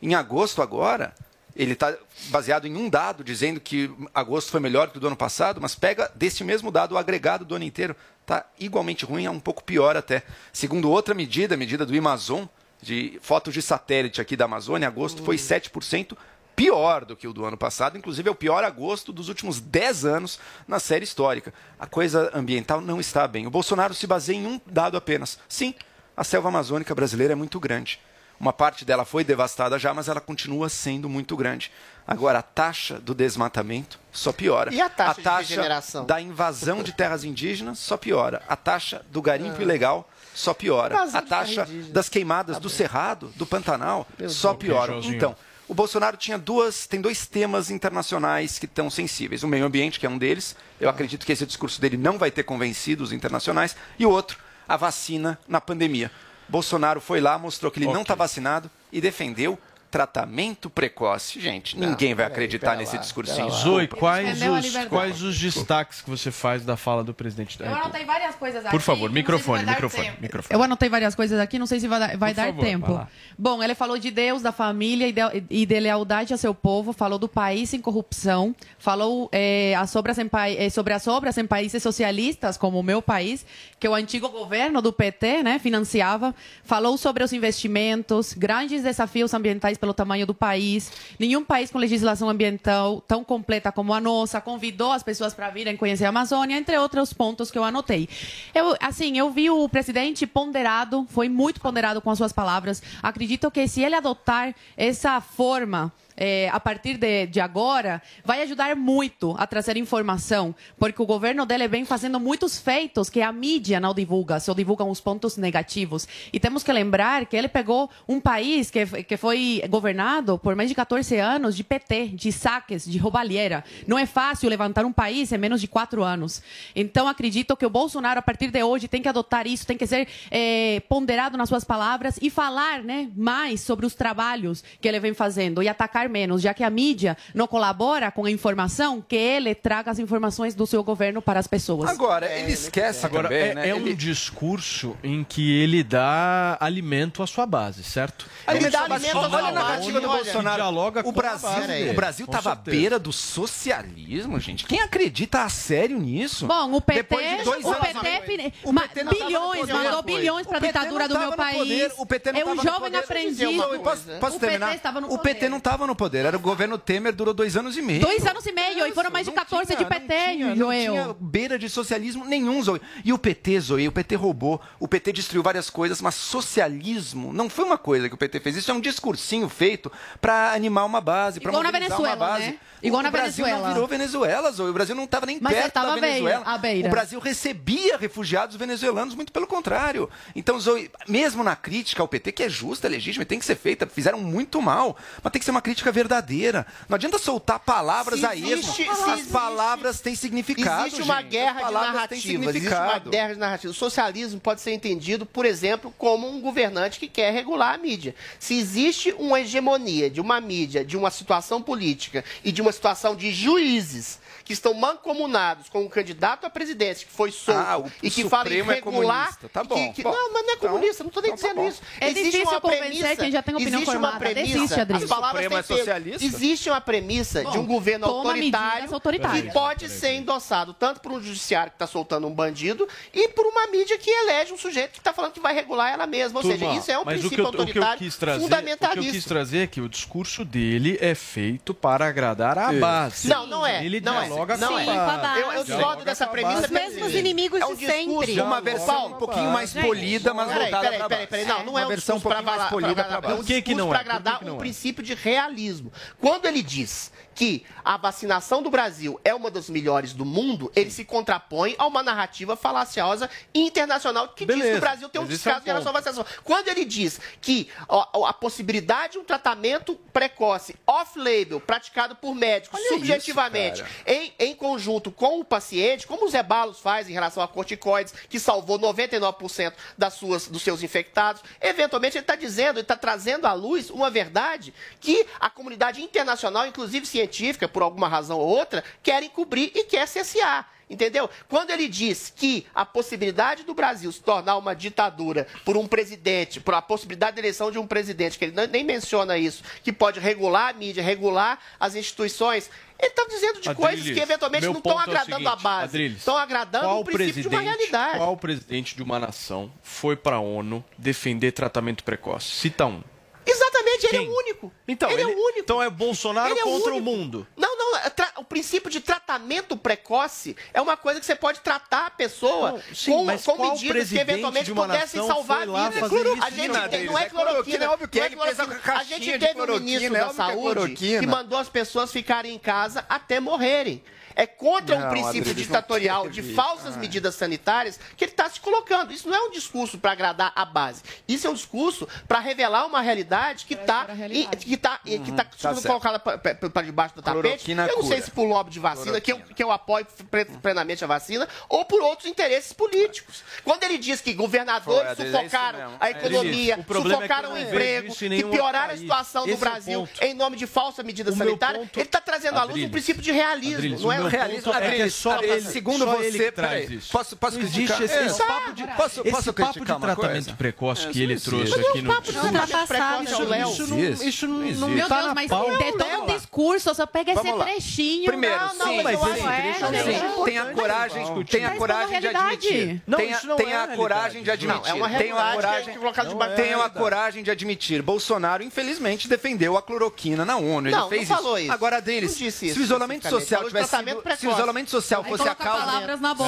Em agosto, agora, ele está baseado em um dado, dizendo que agosto foi melhor que o do ano passado, mas pega desse mesmo dado o agregado do ano inteiro. Está igualmente ruim, é um pouco pior até. Segundo outra medida, a medida do Amazon, de fotos de satélite aqui da Amazônia, agosto foi 7% pior do que o do ano passado. Inclusive, é o pior agosto dos últimos 10 anos na série histórica. A coisa ambiental não está bem. O Bolsonaro se baseia em um dado apenas. Sim, a selva amazônica brasileira é muito grande. Uma parte dela foi devastada já, mas ela continua sendo muito grande. Agora, a taxa do desmatamento só piora. E a taxa de taxa regeneração? da invasão de terras indígenas só piora. A taxa do garimpo ilegal só piora. Invasão A de taxa das queimadas do Cerrado, do Pantanal, só Deus. piora. Então, o Bolsonaro tinha duas, tem dois temas internacionais que estão sensíveis. O meio ambiente, que é um deles. Eu acredito que esse discurso dele não vai ter convencido os internacionais. E o outro, a vacina na pandemia. Bolsonaro foi lá, mostrou que ele não está vacinado e defendeu tratamento precoce. Gente, ninguém vai acreditar nesse discursinho. Zoe, quais a os, quais os destaques que você faz da fala do presidente da Eu República? anotei várias coisas aqui. Por favor, não sei se microfone, microfone, microfone. Eu anotei várias coisas aqui, não sei se vai dar, vai Por dar favor, tempo. vai lá. Bom, ele falou de Deus, da família e de, e de lealdade a seu povo, falou do país sem corrupção, falou eh, as obras em, eh, sobre as obras em países socialistas, como o meu país, que o antigo governo do PT né, financiava, falou sobre os investimentos, grandes desafios ambientais pelo tamanho do país. Nenhum país com legislação ambiental tão completa como a nossa convidou as pessoas para virem conhecer a Amazônia, entre outros pontos que eu anotei. Eu, assim, eu vi o presidente ponderado, foi muito ponderado com as suas palavras. Acredito que se ele adotar essa forma eh, a partir de, de agora, vai ajudar muito a trazer informação, porque o governo dele vem fazendo muitos feitos que a mídia não divulga, só divulgam os pontos negativos. E temos que lembrar que ele pegou um país que, que foi governado por mais de 14 anos de PT, de saques, de roubalheira. Não é fácil levantar um país em menos de quatro anos. Então, acredito que o Bolsonaro, a partir de hoje, tem que adotar isso, tem que ser eh, ponderado nas suas palavras e falar né, mais sobre os trabalhos que ele vem fazendo e atacar menos, já que a mídia não colabora com a informação, que ele traga as informações do seu governo para as pessoas. Agora, ele esquece Agora, também, é, né? é um Ele- discurso em que ele dá alimento à sua base, certo? Ele dá alimento à sua Olha a base. narrativa do Bolsonaro. dialoga o Brasil, base dele, o Brasil estava à certeza. beira do socialismo, gente. Quem acredita a sério nisso? Bom, o PT, Depois de dois o anos PT, O ma- PT bilhões, mandou bilhões para a ditadura do meu país. poder, o PT não é um jovem aprendiz. Posso, terminar? O. PT não estava no poder. Era o governo Temer, durou dois anos e meio. Dois anos e meio, e foram mais de 14 de PT, Não Joel. tinha beira de socialismo nenhum, Zoe. E o PT, Zoe, o PT roubou, o PT destruiu várias coisas, mas socialismo não foi uma coisa que o PT fez. Isso é um discursinho feito para animar uma base, para mobilizar uma base. né? Igual o na Brasil Venezuela. não virou Venezuela, Zoe. O Brasil não estava nem Mas perto da beira, Venezuela. à beira. O Brasil recebia refugiados venezuelanos, muito pelo contrário. Então, Zoe, mesmo na crítica ao PT, que é justa, é legítima e tem que ser feita, fizeram muito mal, mas tem que ser uma crítica verdadeira. Não adianta soltar palavras Se a esmo. existe- se As existe- palavras têm significado. Existe uma gente. guerra As de palavras têm narrativas. Existe uma significado. guerra de narrativas. O socialismo pode ser entendido, por exemplo, como um governante que quer regular a mídia. Se existe uma hegemonia de uma mídia, de uma situação política e de uma situação de juízes que estão mancomunados com um candidato à presidência que foi solto Ah, o e que fala em é regular. comunista. Tá que- bom, que- bom. não, mas não é comunista, não estou nem então tá dizendo bom. isso. É existe difícil uma premissa, quem já tem opinião existe formada. uma premissa. Desiste. As palavras é têm peso. socialista? Existe uma premissa de um Bom, governo autoritário que pode ser endossado tanto por um judiciário que está soltando um bandido e por uma mídia que elege um sujeito que está falando que vai regular ela mesma. Ou Turma, seja, isso é um o que, princípio eu, o que autoritário trazer, o que eu fundamentalista. quis trazer é que o discurso dele é feito para agradar a Isso. base. Não, não é. Ele não é. Dialoga não, base. Eu, eu discordo dessa premissa. Os mesmos inimigos é um de sempre. discurso- Uma versão um pouquinho mais polida, mas peraí, voltada peraí, peraí, peraí, Não, não é Uma um versão um discurso pouquinho mais polida É um. Por que discurso não é? Por que agradar que não um é? princípio de realismo. Quando ele diz que a vacinação do Brasil é uma das melhores do mundo, ele se contrapõe a uma narrativa falaciosa internacional que diz que Beleza, o Brasil tem um é descaso em relação à vacinação. Quando ele diz que ó, a possibilidade de um tratamento precoce, off-label, praticado por médicos, Olha isso, subjetivamente, cara. em, em conjunto com o paciente, como o Zé Balos faz em relação a corticoides, que salvou 99% das suas, dos seus infectados, eventualmente ele está dizendo, ele está trazendo à luz uma verdade que a comunidade internacional, inclusive científica, por alguma razão ou outra, quer encobrir e quer cessear. Entendeu? Quando ele diz que a possibilidade do Brasil se tornar uma ditadura por um presidente, por a possibilidade de eleição de um presidente, que ele nem menciona isso, que pode regular a mídia, regular as instituições, ele está dizendo de coisas que eventualmente não estão é agradando a seguinte, base. Adriles, Estão agradando o princípio de uma realidade. Qual presidente de uma nação foi pra ONU defender tratamento precoce? Cita um. Ele é o único. Então, ele, é ele- o único. Então é Bolsonaro é o contra o único. mundo. Não, não. é O princípio de tratamento precoce é uma coisa que você pode tratar a pessoa Não, sim, com, mas com medidas que eventualmente pudessem salvar fazer isso? A gente tem, não é é cloroquina, é óbvio que é a cloroquina. A gente teve um ministro é da é saúde que mandou as pessoas ficarem em casa até morrerem. É contra um Não, princípio Adriles, não ditatorial de falsas Ai. medidas sanitárias que ele está se colocando. Isso não é um discurso para agradar a base. Isso é um discurso para revelar uma realidade que está que tá, que tá sendo certo. colocada para debaixo do tapete. Eu não sei cura. se por lobby de vacina, que eu, que eu apoio plenamente a vacina, ou por outros interesses políticos. Quando ele diz que governadores Foi, é sufocaram a É economia. O é que sufocaram eu o emprego, que pioraram a situação do Esse é Brasil ponto. em nome de falsa medida O sanitária, ponto- ele está trazendo à luz um princípio de realismo. Adriles, não é meu um realismo. ponto é que é Adriles, só ele-. Segundo só ele você, que traz peraí, isso. posso, posso Não criticar? esse, É, esse papo de, posso, esse posso papo de tratamento coisa? precoce É, que ele isso trouxe aqui no... papo de tratamento precoce, Léo. Isso não, isso não, não Meu tá Deus, mas tem todo um discurso, só pega esse trechinho. Primeiro, não, não, sim, mas acho é, sim, gente. tem a coragem, tem a coragem de admitir. Não, tem a, isso não tem é coragem de admitir. Não, é uma tem a realidade que coragem, é colocada de Não é baixo. tenho a coragem de admitir. Bolsonaro, infelizmente, defendeu a cloroquina na ONU. Ele Não, fez não falou isso. Agora, deles, Não se isso o isolamento social tivesse tratamento sido, precoce. se o isolamento social Aí fosse a causa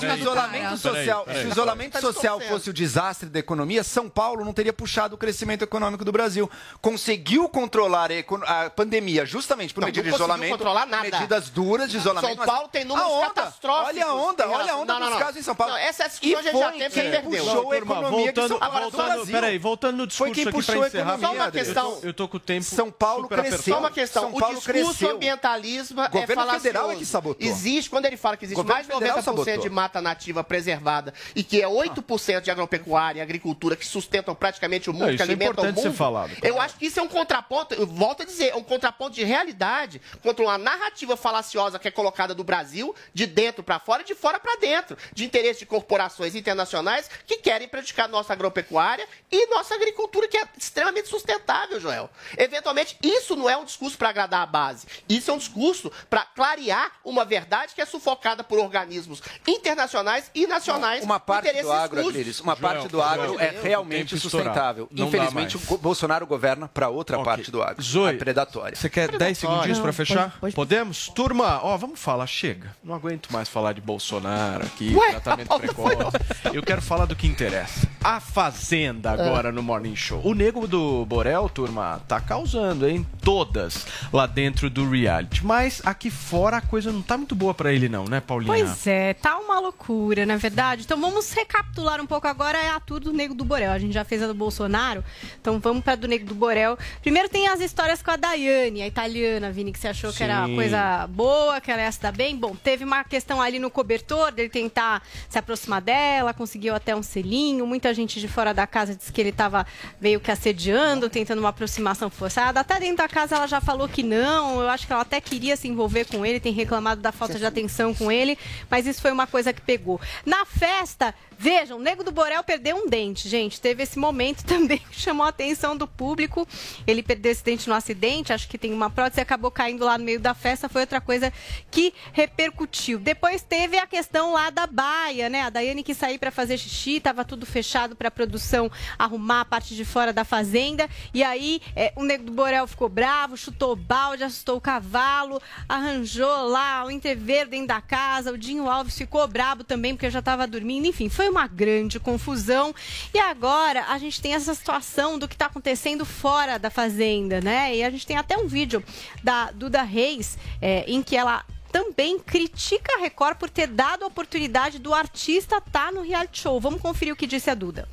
se o isolamento social, Peraí, se o peraí. isolamento Tá social fosse o desastre da economia, São Paulo não teria puxado o crescimento econômico do Brasil. Conseguiu controlar a, pandemia justamente por Não, medidas de não conseguiu isolamento, controlar nada. medidas duras de isolamento. São mas Paulo tem números onda, catastróficos. Olha a onda, olha a onda Não, não, dos casos em São Paulo. Não, essa discussão já- já foi teve, quem já perdeu. puxou a economia de São voltando, Paulo. voltando, Brasil. peraí, voltando no Foi discurso quem aqui puxou a encerrar. economia, Só uma questão. Eu tô, com o tempo São Paulo cresceu. Só uma questão. O discurso ambientalismo é Governo falacioso. federal é que sabotou. Existe, quando ele fala que existe mais de federal 90% de sabotou. mata nativa preservada e que é 8% de agropecuária e agricultura que sustentam praticamente o mundo, Não, que é alimentam o importante mundo. ser falado. Eu acho que isso é um contraponto, eu volto a dizer, é um contraponto de realidade contra uma narrativa falaciosa que é colocada do Brasil de dentro para fora e de fora para dentro, de interesse de corporações internacionais que querem prejudicar nossa agropecuária e nossa agricultura, que é extremamente sustentável, Joel. Eventualmente, isso não é um discurso para agradar a base. Isso é um discurso para clarear uma verdade que é sufocada por organismos internacionais e nacionais. Uma parte do agro, uma Joel, parte do agro Joel, é realmente sustentável. Infelizmente, o Bolsonaro governa para outra parte do agro, Zoe, a predatória. Você quer 10 segundinhos pode- fechar? pode- Podemos? Turma, ó, vamos falar, chega. Não aguento mais falar de Bolsonaro aqui, Ué, tratamento precoce. Eu quero falar do que interessa. A Fazenda agora no Morning Show. O nego do Borel, turma, tá causando, hein? Todas lá dentro do reality. Mas aqui fora a coisa não tá muito boa pra ele não, né, Paulinha? Pois é, tá uma loucura, na verdade. Então vamos recapitular um pouco agora é a tour do Nego do Borel. A gente já fez a do Bolsonaro, então vamos pra do Nego do Borel. Primeiro tem as histórias com a Daiane, a italiana, Vini, que você achou que era Sim. coisa boa, que ela ia se dar bem. Bom, teve uma questão ali no cobertor dele tentar se aproximar dela, conseguiu até um selinho. Muita gente de fora da casa disse que ele tava meio que assediando, tentando uma aproximação forçada. Até dentro da casa ela já falou que não. Eu acho que ela até queria se envolver com ele, tem reclamado da falta de atenção com ele, mas isso foi uma coisa que pegou. Na festa, vejam, o Nego do Borel perdeu um dente, gente. Teve esse momento [LAUGHS] também que chamou a atenção do público. Ele perdeu esse dente no acidente, acho que tem uma prótese acabou caindo lá no meio da festa. Foi outra coisa que repercutiu. Depois teve a questão lá da baia, né? A Daiane quis sair para fazer xixi, tava tudo fechado. para a produção arrumar a parte de fora da fazenda. E aí é, o Nego do Borel ficou bravo, chutou balde, assustou o cavalo, arranjou lá o entrever dentro da casa. O Dinho Alves ficou bravo também porque já estava dormindo. Enfim, foi uma grande confusão. E agora a gente tem essa situação do que está acontecendo fora da fazenda, né? E a gente tem até um vídeo da Duda Reis é, em que ela também critica a Record por ter dado a oportunidade do artista estar no reality show. Vamos conferir o que disse a Duda.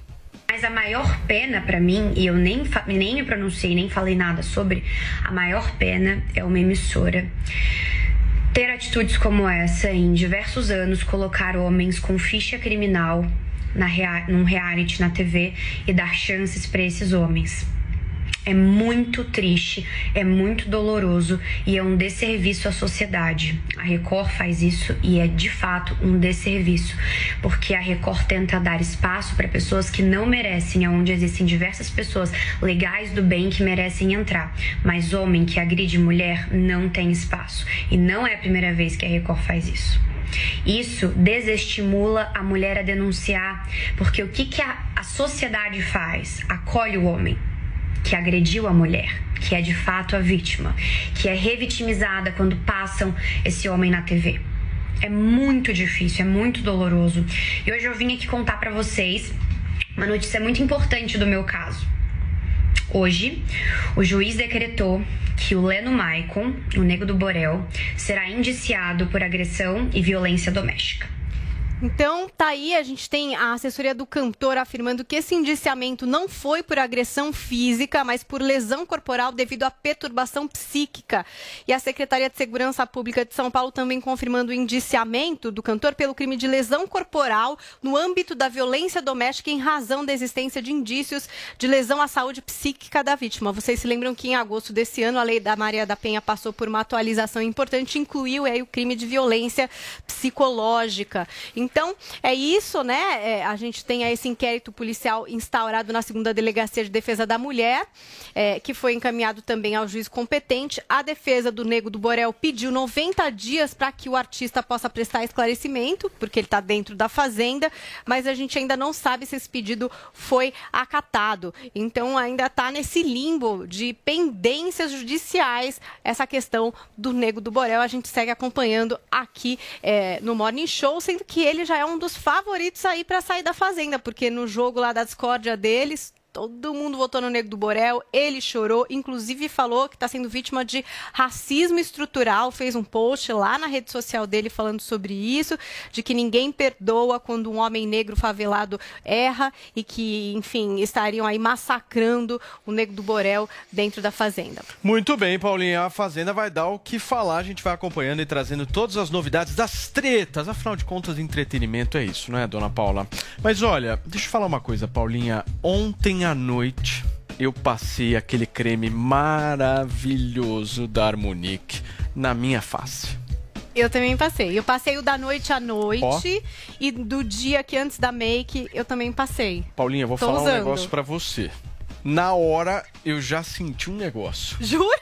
Mas a maior pena pra mim, e eu nem, nem me pronunciei, nem falei nada sobre, a maior pena é uma emissora ter atitudes como essa em diversos anos, colocar homens com ficha criminal na rea num reality na TV e dar chances para esses homens. É muito triste, é muito doloroso e é um desserviço à sociedade. A Record faz isso e é de fato um desserviço, porque a Record tenta dar espaço para pessoas que não merecem, onde existem diversas pessoas legais do bem que merecem entrar, mas homem que agride mulher não tem espaço. E não é a primeira vez que a Record faz isso. Isso desestimula a mulher a denunciar, porque o que, que a, a sociedade faz? Acolhe o homem que agrediu a mulher, que é de fato a vítima, que é revitimizada quando passam esse homem na TV. É muito difícil, é muito doloroso. E hoje eu vim aqui contar pra vocês uma notícia muito importante do meu caso. Hoje, o juiz decretou que o Leno Maicon, o nego do Borel, será indiciado por agressão e violência doméstica. Então, tá aí, a gente tem a assessoria do cantor afirmando que esse indiciamento não foi por agressão física, mas por lesão corporal devido à perturbação psíquica. E a Secretaria de Segurança Pública de São Paulo também confirmando o indiciamento do cantor pelo crime de lesão corporal no âmbito da violência doméstica em razão da existência de indícios de lesão à saúde psíquica da vítima. Vocês se lembram que em agosto desse ano a lei da Maria da Penha passou por uma atualização importante, incluiu aí o crime de violência psicológica. É isso, né? É, a gente tem esse inquérito policial instaurado na segunda delegacia de defesa da mulher, é, que foi encaminhado também ao juiz competente. A defesa do Nego do Borel pediu 90 dias para que o artista possa prestar esclarecimento, porque ele está dentro da fazenda, mas a gente ainda não sabe se esse pedido foi acatado. Então, ainda está nesse limbo de pendências judiciais essa questão do Nego do Borel. A gente segue acompanhando aqui é, no Morning Show, sendo que ele já é um dos favoritos aí para sair da Fazenda, porque no jogo lá da discórdia deles, todo mundo votou no Nego do Borel, ele chorou, inclusive falou que está sendo vítima de racismo estrutural, fez um post lá na rede social dele falando sobre isso, de que ninguém perdoa quando um homem negro favelado erra e que, enfim, estariam aí massacrando o Nego do Borel dentro da Fazenda. Muito bem, Paulinha. A Fazenda vai dar o que falar. A gente vai acompanhando e trazendo todas as novidades das tretas. Afinal de contas, entretenimento é isso, não é, dona Paula? Mas olha, deixa eu falar uma coisa, Paulinha. Ontem à noite eu passei aquele creme maravilhoso da Harmonique na minha face. Eu também passei. Eu passei o da noite à noite Ó. e do dia que antes da make eu também passei. Paulinha, eu vou Tô falar um usando. negócio pra você. Na hora eu já senti um negócio. Jura?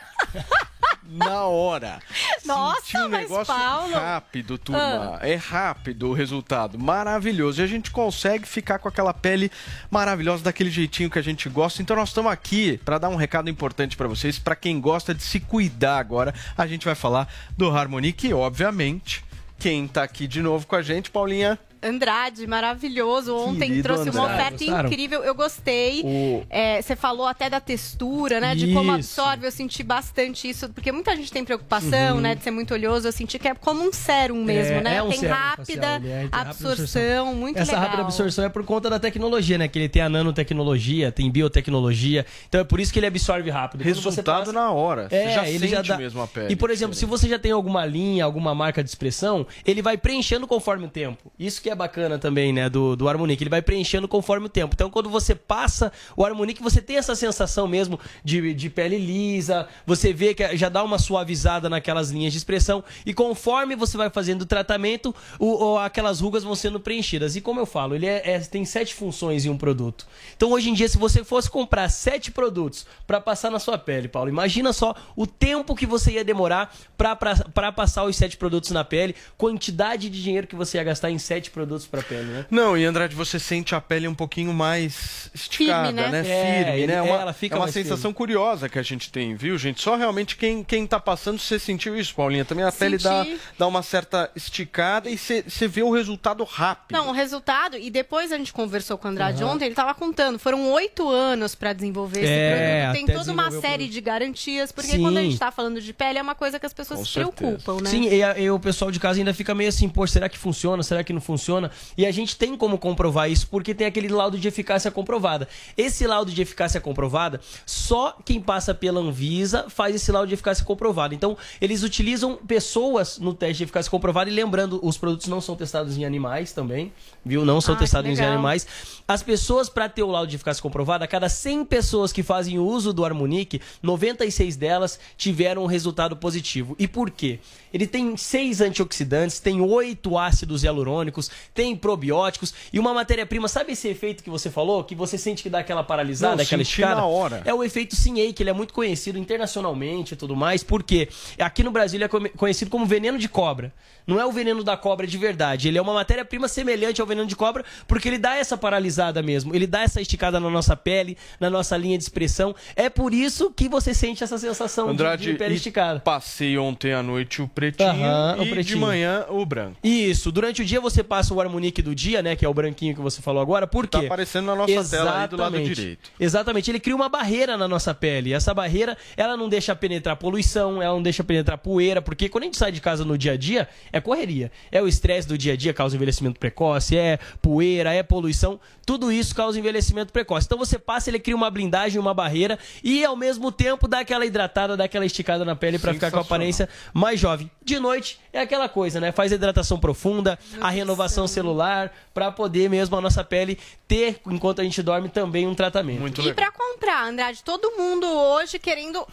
Na hora. Nossa, Senti um mas negócio Paulo. rápido, turma. É rápido o resultado. Maravilhoso. E a gente consegue ficar com aquela pele maravilhosa, daquele jeitinho que a gente gosta. Então nós estamos aqui para dar um recado importante para vocês. Para quem gosta de se cuidar agora, a gente vai falar do Harmonique e, obviamente, quem tá aqui de novo com a gente, Paulinha. Andrade, maravilhoso. Ontem Querido trouxe uma Andrade. oferta Gostaram? incrível. Eu gostei. O- É, Você falou até da textura, né? De como Isso. absorve. Eu senti bastante isso. Porque muita gente tem preocupação, Uhum. né? De ser muito oleoso. Eu senti que é como um sérum mesmo, É, né? é um tem sérum rápida facial, é rápida absorção. Muito Essa legal. rápida absorção é por conta da tecnologia, né? Que ele tem a nanotecnologia, tem biotecnologia. Então é por isso que ele absorve rápido. Resultado passa- na hora. É, Você já ele sente já dá... mesmo a pele. E, por exemplo, se você já tem alguma linha, alguma marca de expressão, ele vai preenchendo conforme o tempo. Isso que é bacana também, né, do, do Harmonique. Ele vai preenchendo conforme o tempo. Então, quando você passa o Harmonique, você tem essa sensação mesmo de, de pele lisa, você vê que já dá uma suavizada naquelas linhas de expressão. E conforme você vai fazendo o tratamento, o, o- aquelas rugas vão sendo preenchidas. E como eu falo, ele é- é- tem sete funções em um produto. Então, hoje em dia, se você fosse comprar sete produtos para passar na sua pele, Paulo, imagina só o tempo que você ia demorar para passar os sete produtos na pele, quantidade de dinheiro que você ia gastar em sete produtos produtos para pele, né? Não, e Andrade, você sente a pele um pouquinho mais esticada, Firme, né? né? É, Firme, ele- né? é, Uma, ela fica é uma mais sensação firme. curiosa que a gente tem, viu, gente? Só realmente quem, quem tá passando, você sentiu isso, Paulinha? Também a pele dá, Senti. dá uma certa esticada e você você vê o resultado rápido. Não, o resultado, e depois a gente conversou com o Andrade Aham. ontem, ele estava contando, foram oito anos para desenvolver esse É, produto. Tem toda uma série de garantias, porque Sim. quando a gente está falando de pele, é uma coisa que as pessoas Com se certeza. preocupam, né? Sim, e, a- e o pessoal de casa ainda fica meio assim, pô, será que funciona? Será que não funciona? E a gente tem como comprovar isso, porque tem aquele laudo de eficácia comprovada. Esse laudo de eficácia comprovada, só quem passa pela Anvisa faz esse laudo de eficácia comprovada. Então, eles utilizam pessoas no teste de eficácia comprovada e lembrando, os produtos não são testados em animais também, viu? Não são Ah, testados em animais. As pessoas, para ter o laudo de eficácia comprovada, a cada 100 pessoas que fazem uso do Harmonic, 96 delas tiveram um resultado positivo. E por quê? Ele tem seis antioxidantes, tem oito ácidos hialurônicos, tem probióticos e uma matéria-prima. Sabe esse efeito que você falou? Que você sente que dá aquela paralisada, Não, aquela esticada? na hora. É o efeito Sinhei, que ele é muito conhecido internacionalmente e tudo mais. Por quê? Aqui no Brasil ele é conhecido como veneno de cobra. Não é o veneno da cobra de verdade. Ele é uma matéria-prima semelhante ao veneno de cobra, porque ele dá essa paralisada mesmo. Ele dá essa esticada na nossa pele, na nossa linha de expressão. É por isso que você sente essa sensação de- Andrade, de, pele esticada. passei ontem à noite o pretinho o e de pretinho. manhã o branco. Isso, durante o dia você passa o Harmonique do dia, né? Que é o branquinho que você falou agora. Por quê? Tá aparecendo na nossa tela aí do lado Exatamente. direito. Exatamente, ele cria uma barreira na nossa pele. Essa barreira, ela não deixa penetrar poluição, ela não deixa penetrar poeira, porque quando a gente sai de casa no dia a dia, é correria. É o estresse do dia a dia, causa envelhecimento precoce, é poeira, é poluição, tudo isso causa envelhecimento precoce. Então você passa, ele cria uma blindagem, uma barreira e ao mesmo tempo dá aquela hidratada, dá aquela esticada na pele pra ficar com a aparência mais jovem. De noite é aquela coisa, né? Faz a hidratação profunda, a renovação celular, pra poder mesmo a nossa pele ter, enquanto a gente dorme, também um tratamento. Muito E para comprar, Andrade, todo mundo hoje querendo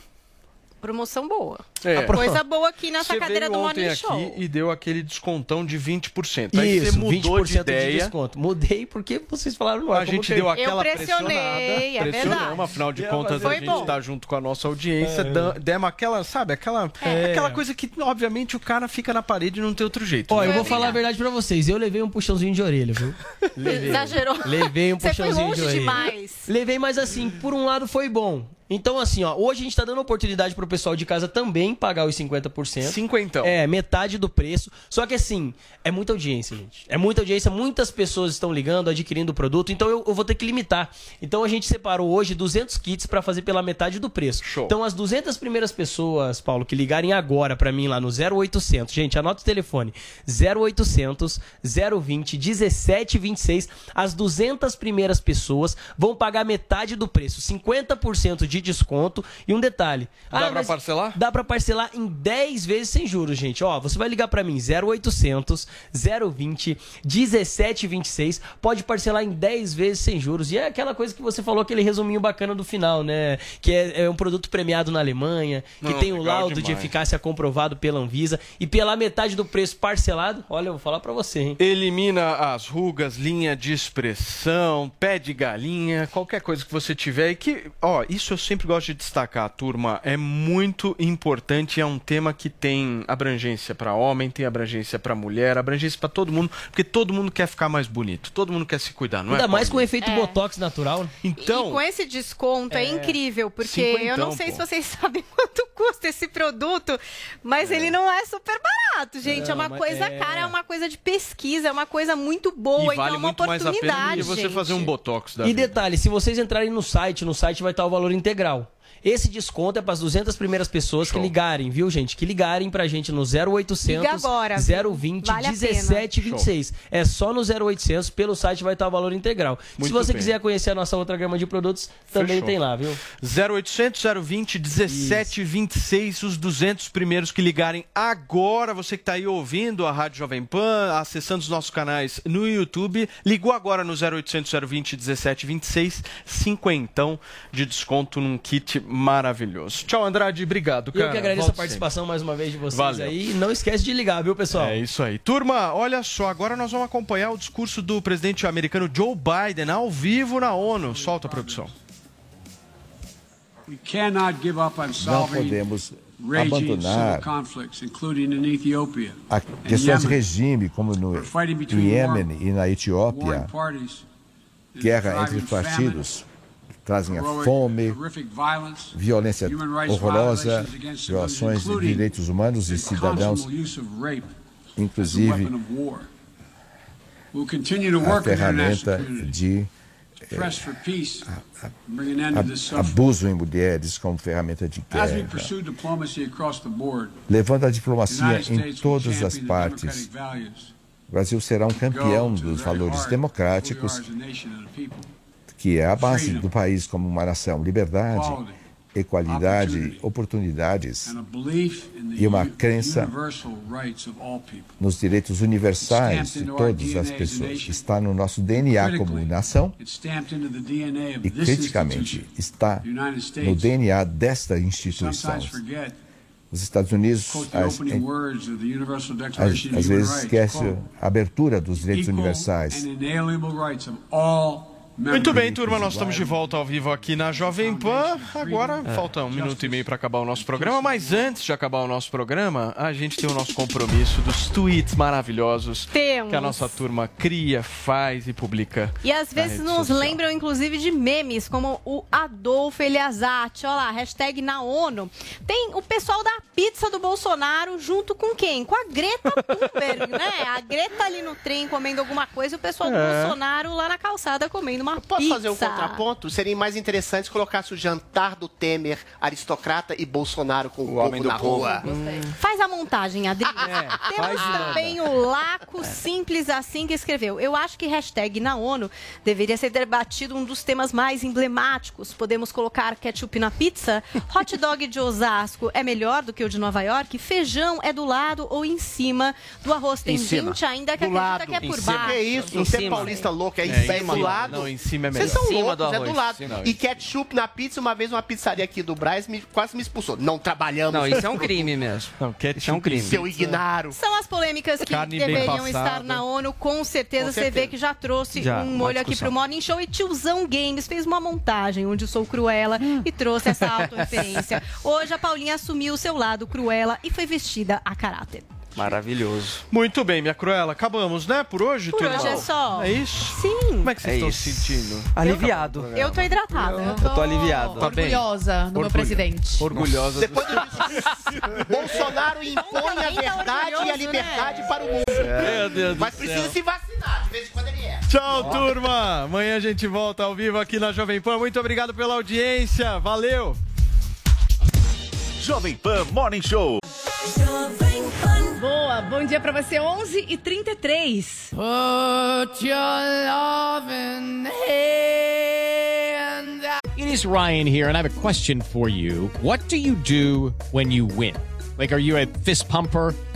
promoção boa. É. A coisa boa aqui nessa Você cadeira veio do ontem Morning aqui Show. e deu aquele descontão de 20%. Aí Isso, você mudou 20% de ideia. desconto. Mudei porque vocês falaram no ar. A gente que- deu aquela pressionei, pressionada. é pressionamos, verdade. afinal de contas a gente está junto com a nossa audiência. É. Demos aquela, sabe, aquela, É. aquela coisa que, obviamente, o cara fica na parede e não tem outro jeito. Ó, né? eu vou falar a verdade pra vocês. Eu levei um puxãozinho de orelha, viu? [LAUGHS] Levei. Exagerou. Levei um Você foi puxãozinho longe de orelha. demais. Levei, mas assim, por um lado foi bom. Então, assim, ó, hoje a gente tá dando oportunidade pro pessoal de casa também pagar os 50%. Cinquentão. É, metade do preço. Só que assim, é muita audiência, gente. É muita audiência, muitas pessoas estão ligando, adquirindo o produto, então eu, eu vou ter que limitar. Então a gente separou hoje 200 kits pra fazer pela metade do preço. Então as 200 primeiras pessoas, Paulo, que ligarem agora pra mim lá no 0800, gente, anota o telefone. 0800 020 1726. As 200 primeiras pessoas vão pagar metade do preço, 50% de desconto e um detalhe. Dá pra mas parcelar? Dá pra parcelar em 10 vezes sem juros, gente. Ó, você vai ligar pra mim 0800 020 1726, pode parcelar em 10 vezes sem juros. E é aquela coisa que você falou, aquele resuminho bacana do final, né? Que é, é um produto premiado na Alemanha, que Não, tem o laudo de demais. eficácia comprovado pela Anvisa e pela metade do preço parcelado. Olha, eu vou falar pra você, hein? Elimina as rugas, linha de expressão, pé de galinha, qualquer coisa que você tiver. E que, ó, isso eu sempre gosto de destacar, turma. É muito importante, é um tema que tem abrangência para homem, tem abrangência para mulher, abrangência para todo mundo, porque todo mundo quer ficar mais bonito, todo mundo quer se cuidar, não Ainda é? mais com o efeito É. botox natural. né? Então, E com esse desconto é, É. incrível, porque Cinquentão, eu não sei pô. se vocês [LAUGHS] sabem quanto custa esse produto, mas ele não é super barato, gente. Não, é uma coisa é. cara, é uma coisa de pesquisa, é uma coisa muito boa, e então vale é uma muito mais a pena oportunidade, você gente. fazer um botox da E vida. detalhe, se vocês entrarem no site, no site vai estar o valor integral. Esse desconto é para as 200 primeiras pessoas que ligarem, viu, gente? Que ligarem pra gente no 0800 Liga agora, viu? 020 Vale a pena. 1726. É só no 0800, pelo site vai estar o valor integral. Se Muito você bem. quiser conhecer a nossa outra gama de produtos, também Fechou. tem lá, viu? 0800 020 1726, os 200 primeiros que ligarem agora. Você que está aí ouvindo a Rádio Jovem Pan, acessando os nossos canais no YouTube, ligou agora no 0800 020 1726, cinquentão de desconto num kit maravilhoso. Tchau, Andrade, obrigado, cara. Eu que agradeço Volte a participação mais uma vez de vocês Valeu. aí. Não esquece de ligar, viu, pessoal? É isso aí. Turma, olha só, agora nós vamos acompanhar o discurso do presidente americano Joe Biden ao vivo na ONU. Solta a produção. We cannot give up on Não podemos abandonar a questões de regime, como no Iêmen e na Etiópia, guerra entre os partidos, trazem a fome, violência horrorosa, violações de direitos humanos e cidadãos, inclusive a ferramenta de eh, abuso em mulheres como ferramenta de guerra. Levando a diplomacia em todas as partes, o Brasil será um campeão dos valores democráticos, que é a base do país como uma nação. Liberdade, equalidade, oportunidades e uma crença nos direitos universais de todas as pessoas. Está no nosso DNA como nação e, criticamente, está no DNA desta instituição. Os Estados Unidos, às, vezes, esquece a abertura dos direitos universais. Muito bem, turma, nós estamos de volta ao vivo aqui na Jovem Pan. Agora É. falta um minuto e meio para acabar o nosso programa, mas antes de acabar o nosso programa, a gente tem o nosso compromisso dos tweets maravilhosos Temos. que a nossa turma cria, faz e publica. E às vezes nos social. lembram, inclusive, de memes, como o Adolfo Eliazati. Olha lá, hashtag na ONU. Tem o pessoal da pizza do Bolsonaro junto com quem? Com a Greta Thunberg, né? A Greta ali no trem comendo alguma coisa e o pessoal do É. Bolsonaro lá na calçada comendo uma Posso pizza. fazer um contraponto? Seria mais interessante se colocasse o jantar do Temer, aristocrata, e Bolsonaro com o, povo homem do na povo. rua. Faz a montagem, Adri. Temos faz e também o Laco Simples Assim que escreveu. Eu acho que hashtag na ONU deveria ser debatido um dos temas mais emblemáticos. Podemos colocar ketchup na pizza? Hot dog de Osasco é melhor do que o de Nova York? Feijão é do lado ou em cima do arroz? Tem Em cima. gente ainda que Do acredita lado. que é Em por cima. baixo. Que isso? Em Você é cima. paulista louco, é, É, em em cima. do lado. Não, em cima é Vocês melhor. são Em cima loucos, do é do arroz. lado. Não, E ketchup na pizza, uma vez uma pizzaria aqui do Braz me, quase me expulsou. Não trabalhamos. Não, isso é um crime mesmo. Não, Isso é um crime. Seu Ignaro. São as polêmicas que Carne deveriam estar na ONU, com certeza. Com Você certeza. vê que já trouxe Já, um molho aqui pro Morning Show e Tiozão Games fez uma montagem onde eu sou cruela e trouxe essa [LAUGHS] autorreferência. Hoje a Paulinha assumiu o seu lado cruela e foi vestida a caráter. Maravilhoso. Muito bem, minha Cruela. Acabamos, né? Por hoje, Por hoje é só. É isso? Sim. Como é que vocês É estão isso. se sentindo? Aliviado. Eu tô hidratada. Eu tô aliviado. Tá bem. Orgulhosa do meu Orgulho- presidente. Orgulhosa. Depois do Bolsonaro impõe a verdade e a liberdade para o mundo. Meu Deus do Mas céu. precisa se vacinar, de vez em quando ele é. Tchau, turma. Amanhã a gente volta ao vivo aqui na Jovem Pan. Muito obrigado pela audiência. Valeu. Jovem Pan Morning Show. Boa, bom dia pra você, 11 e 33. Put your love in hand. It is Ryan here, and I have a question for you. What do you do when you win? Like, are you a fist pumper?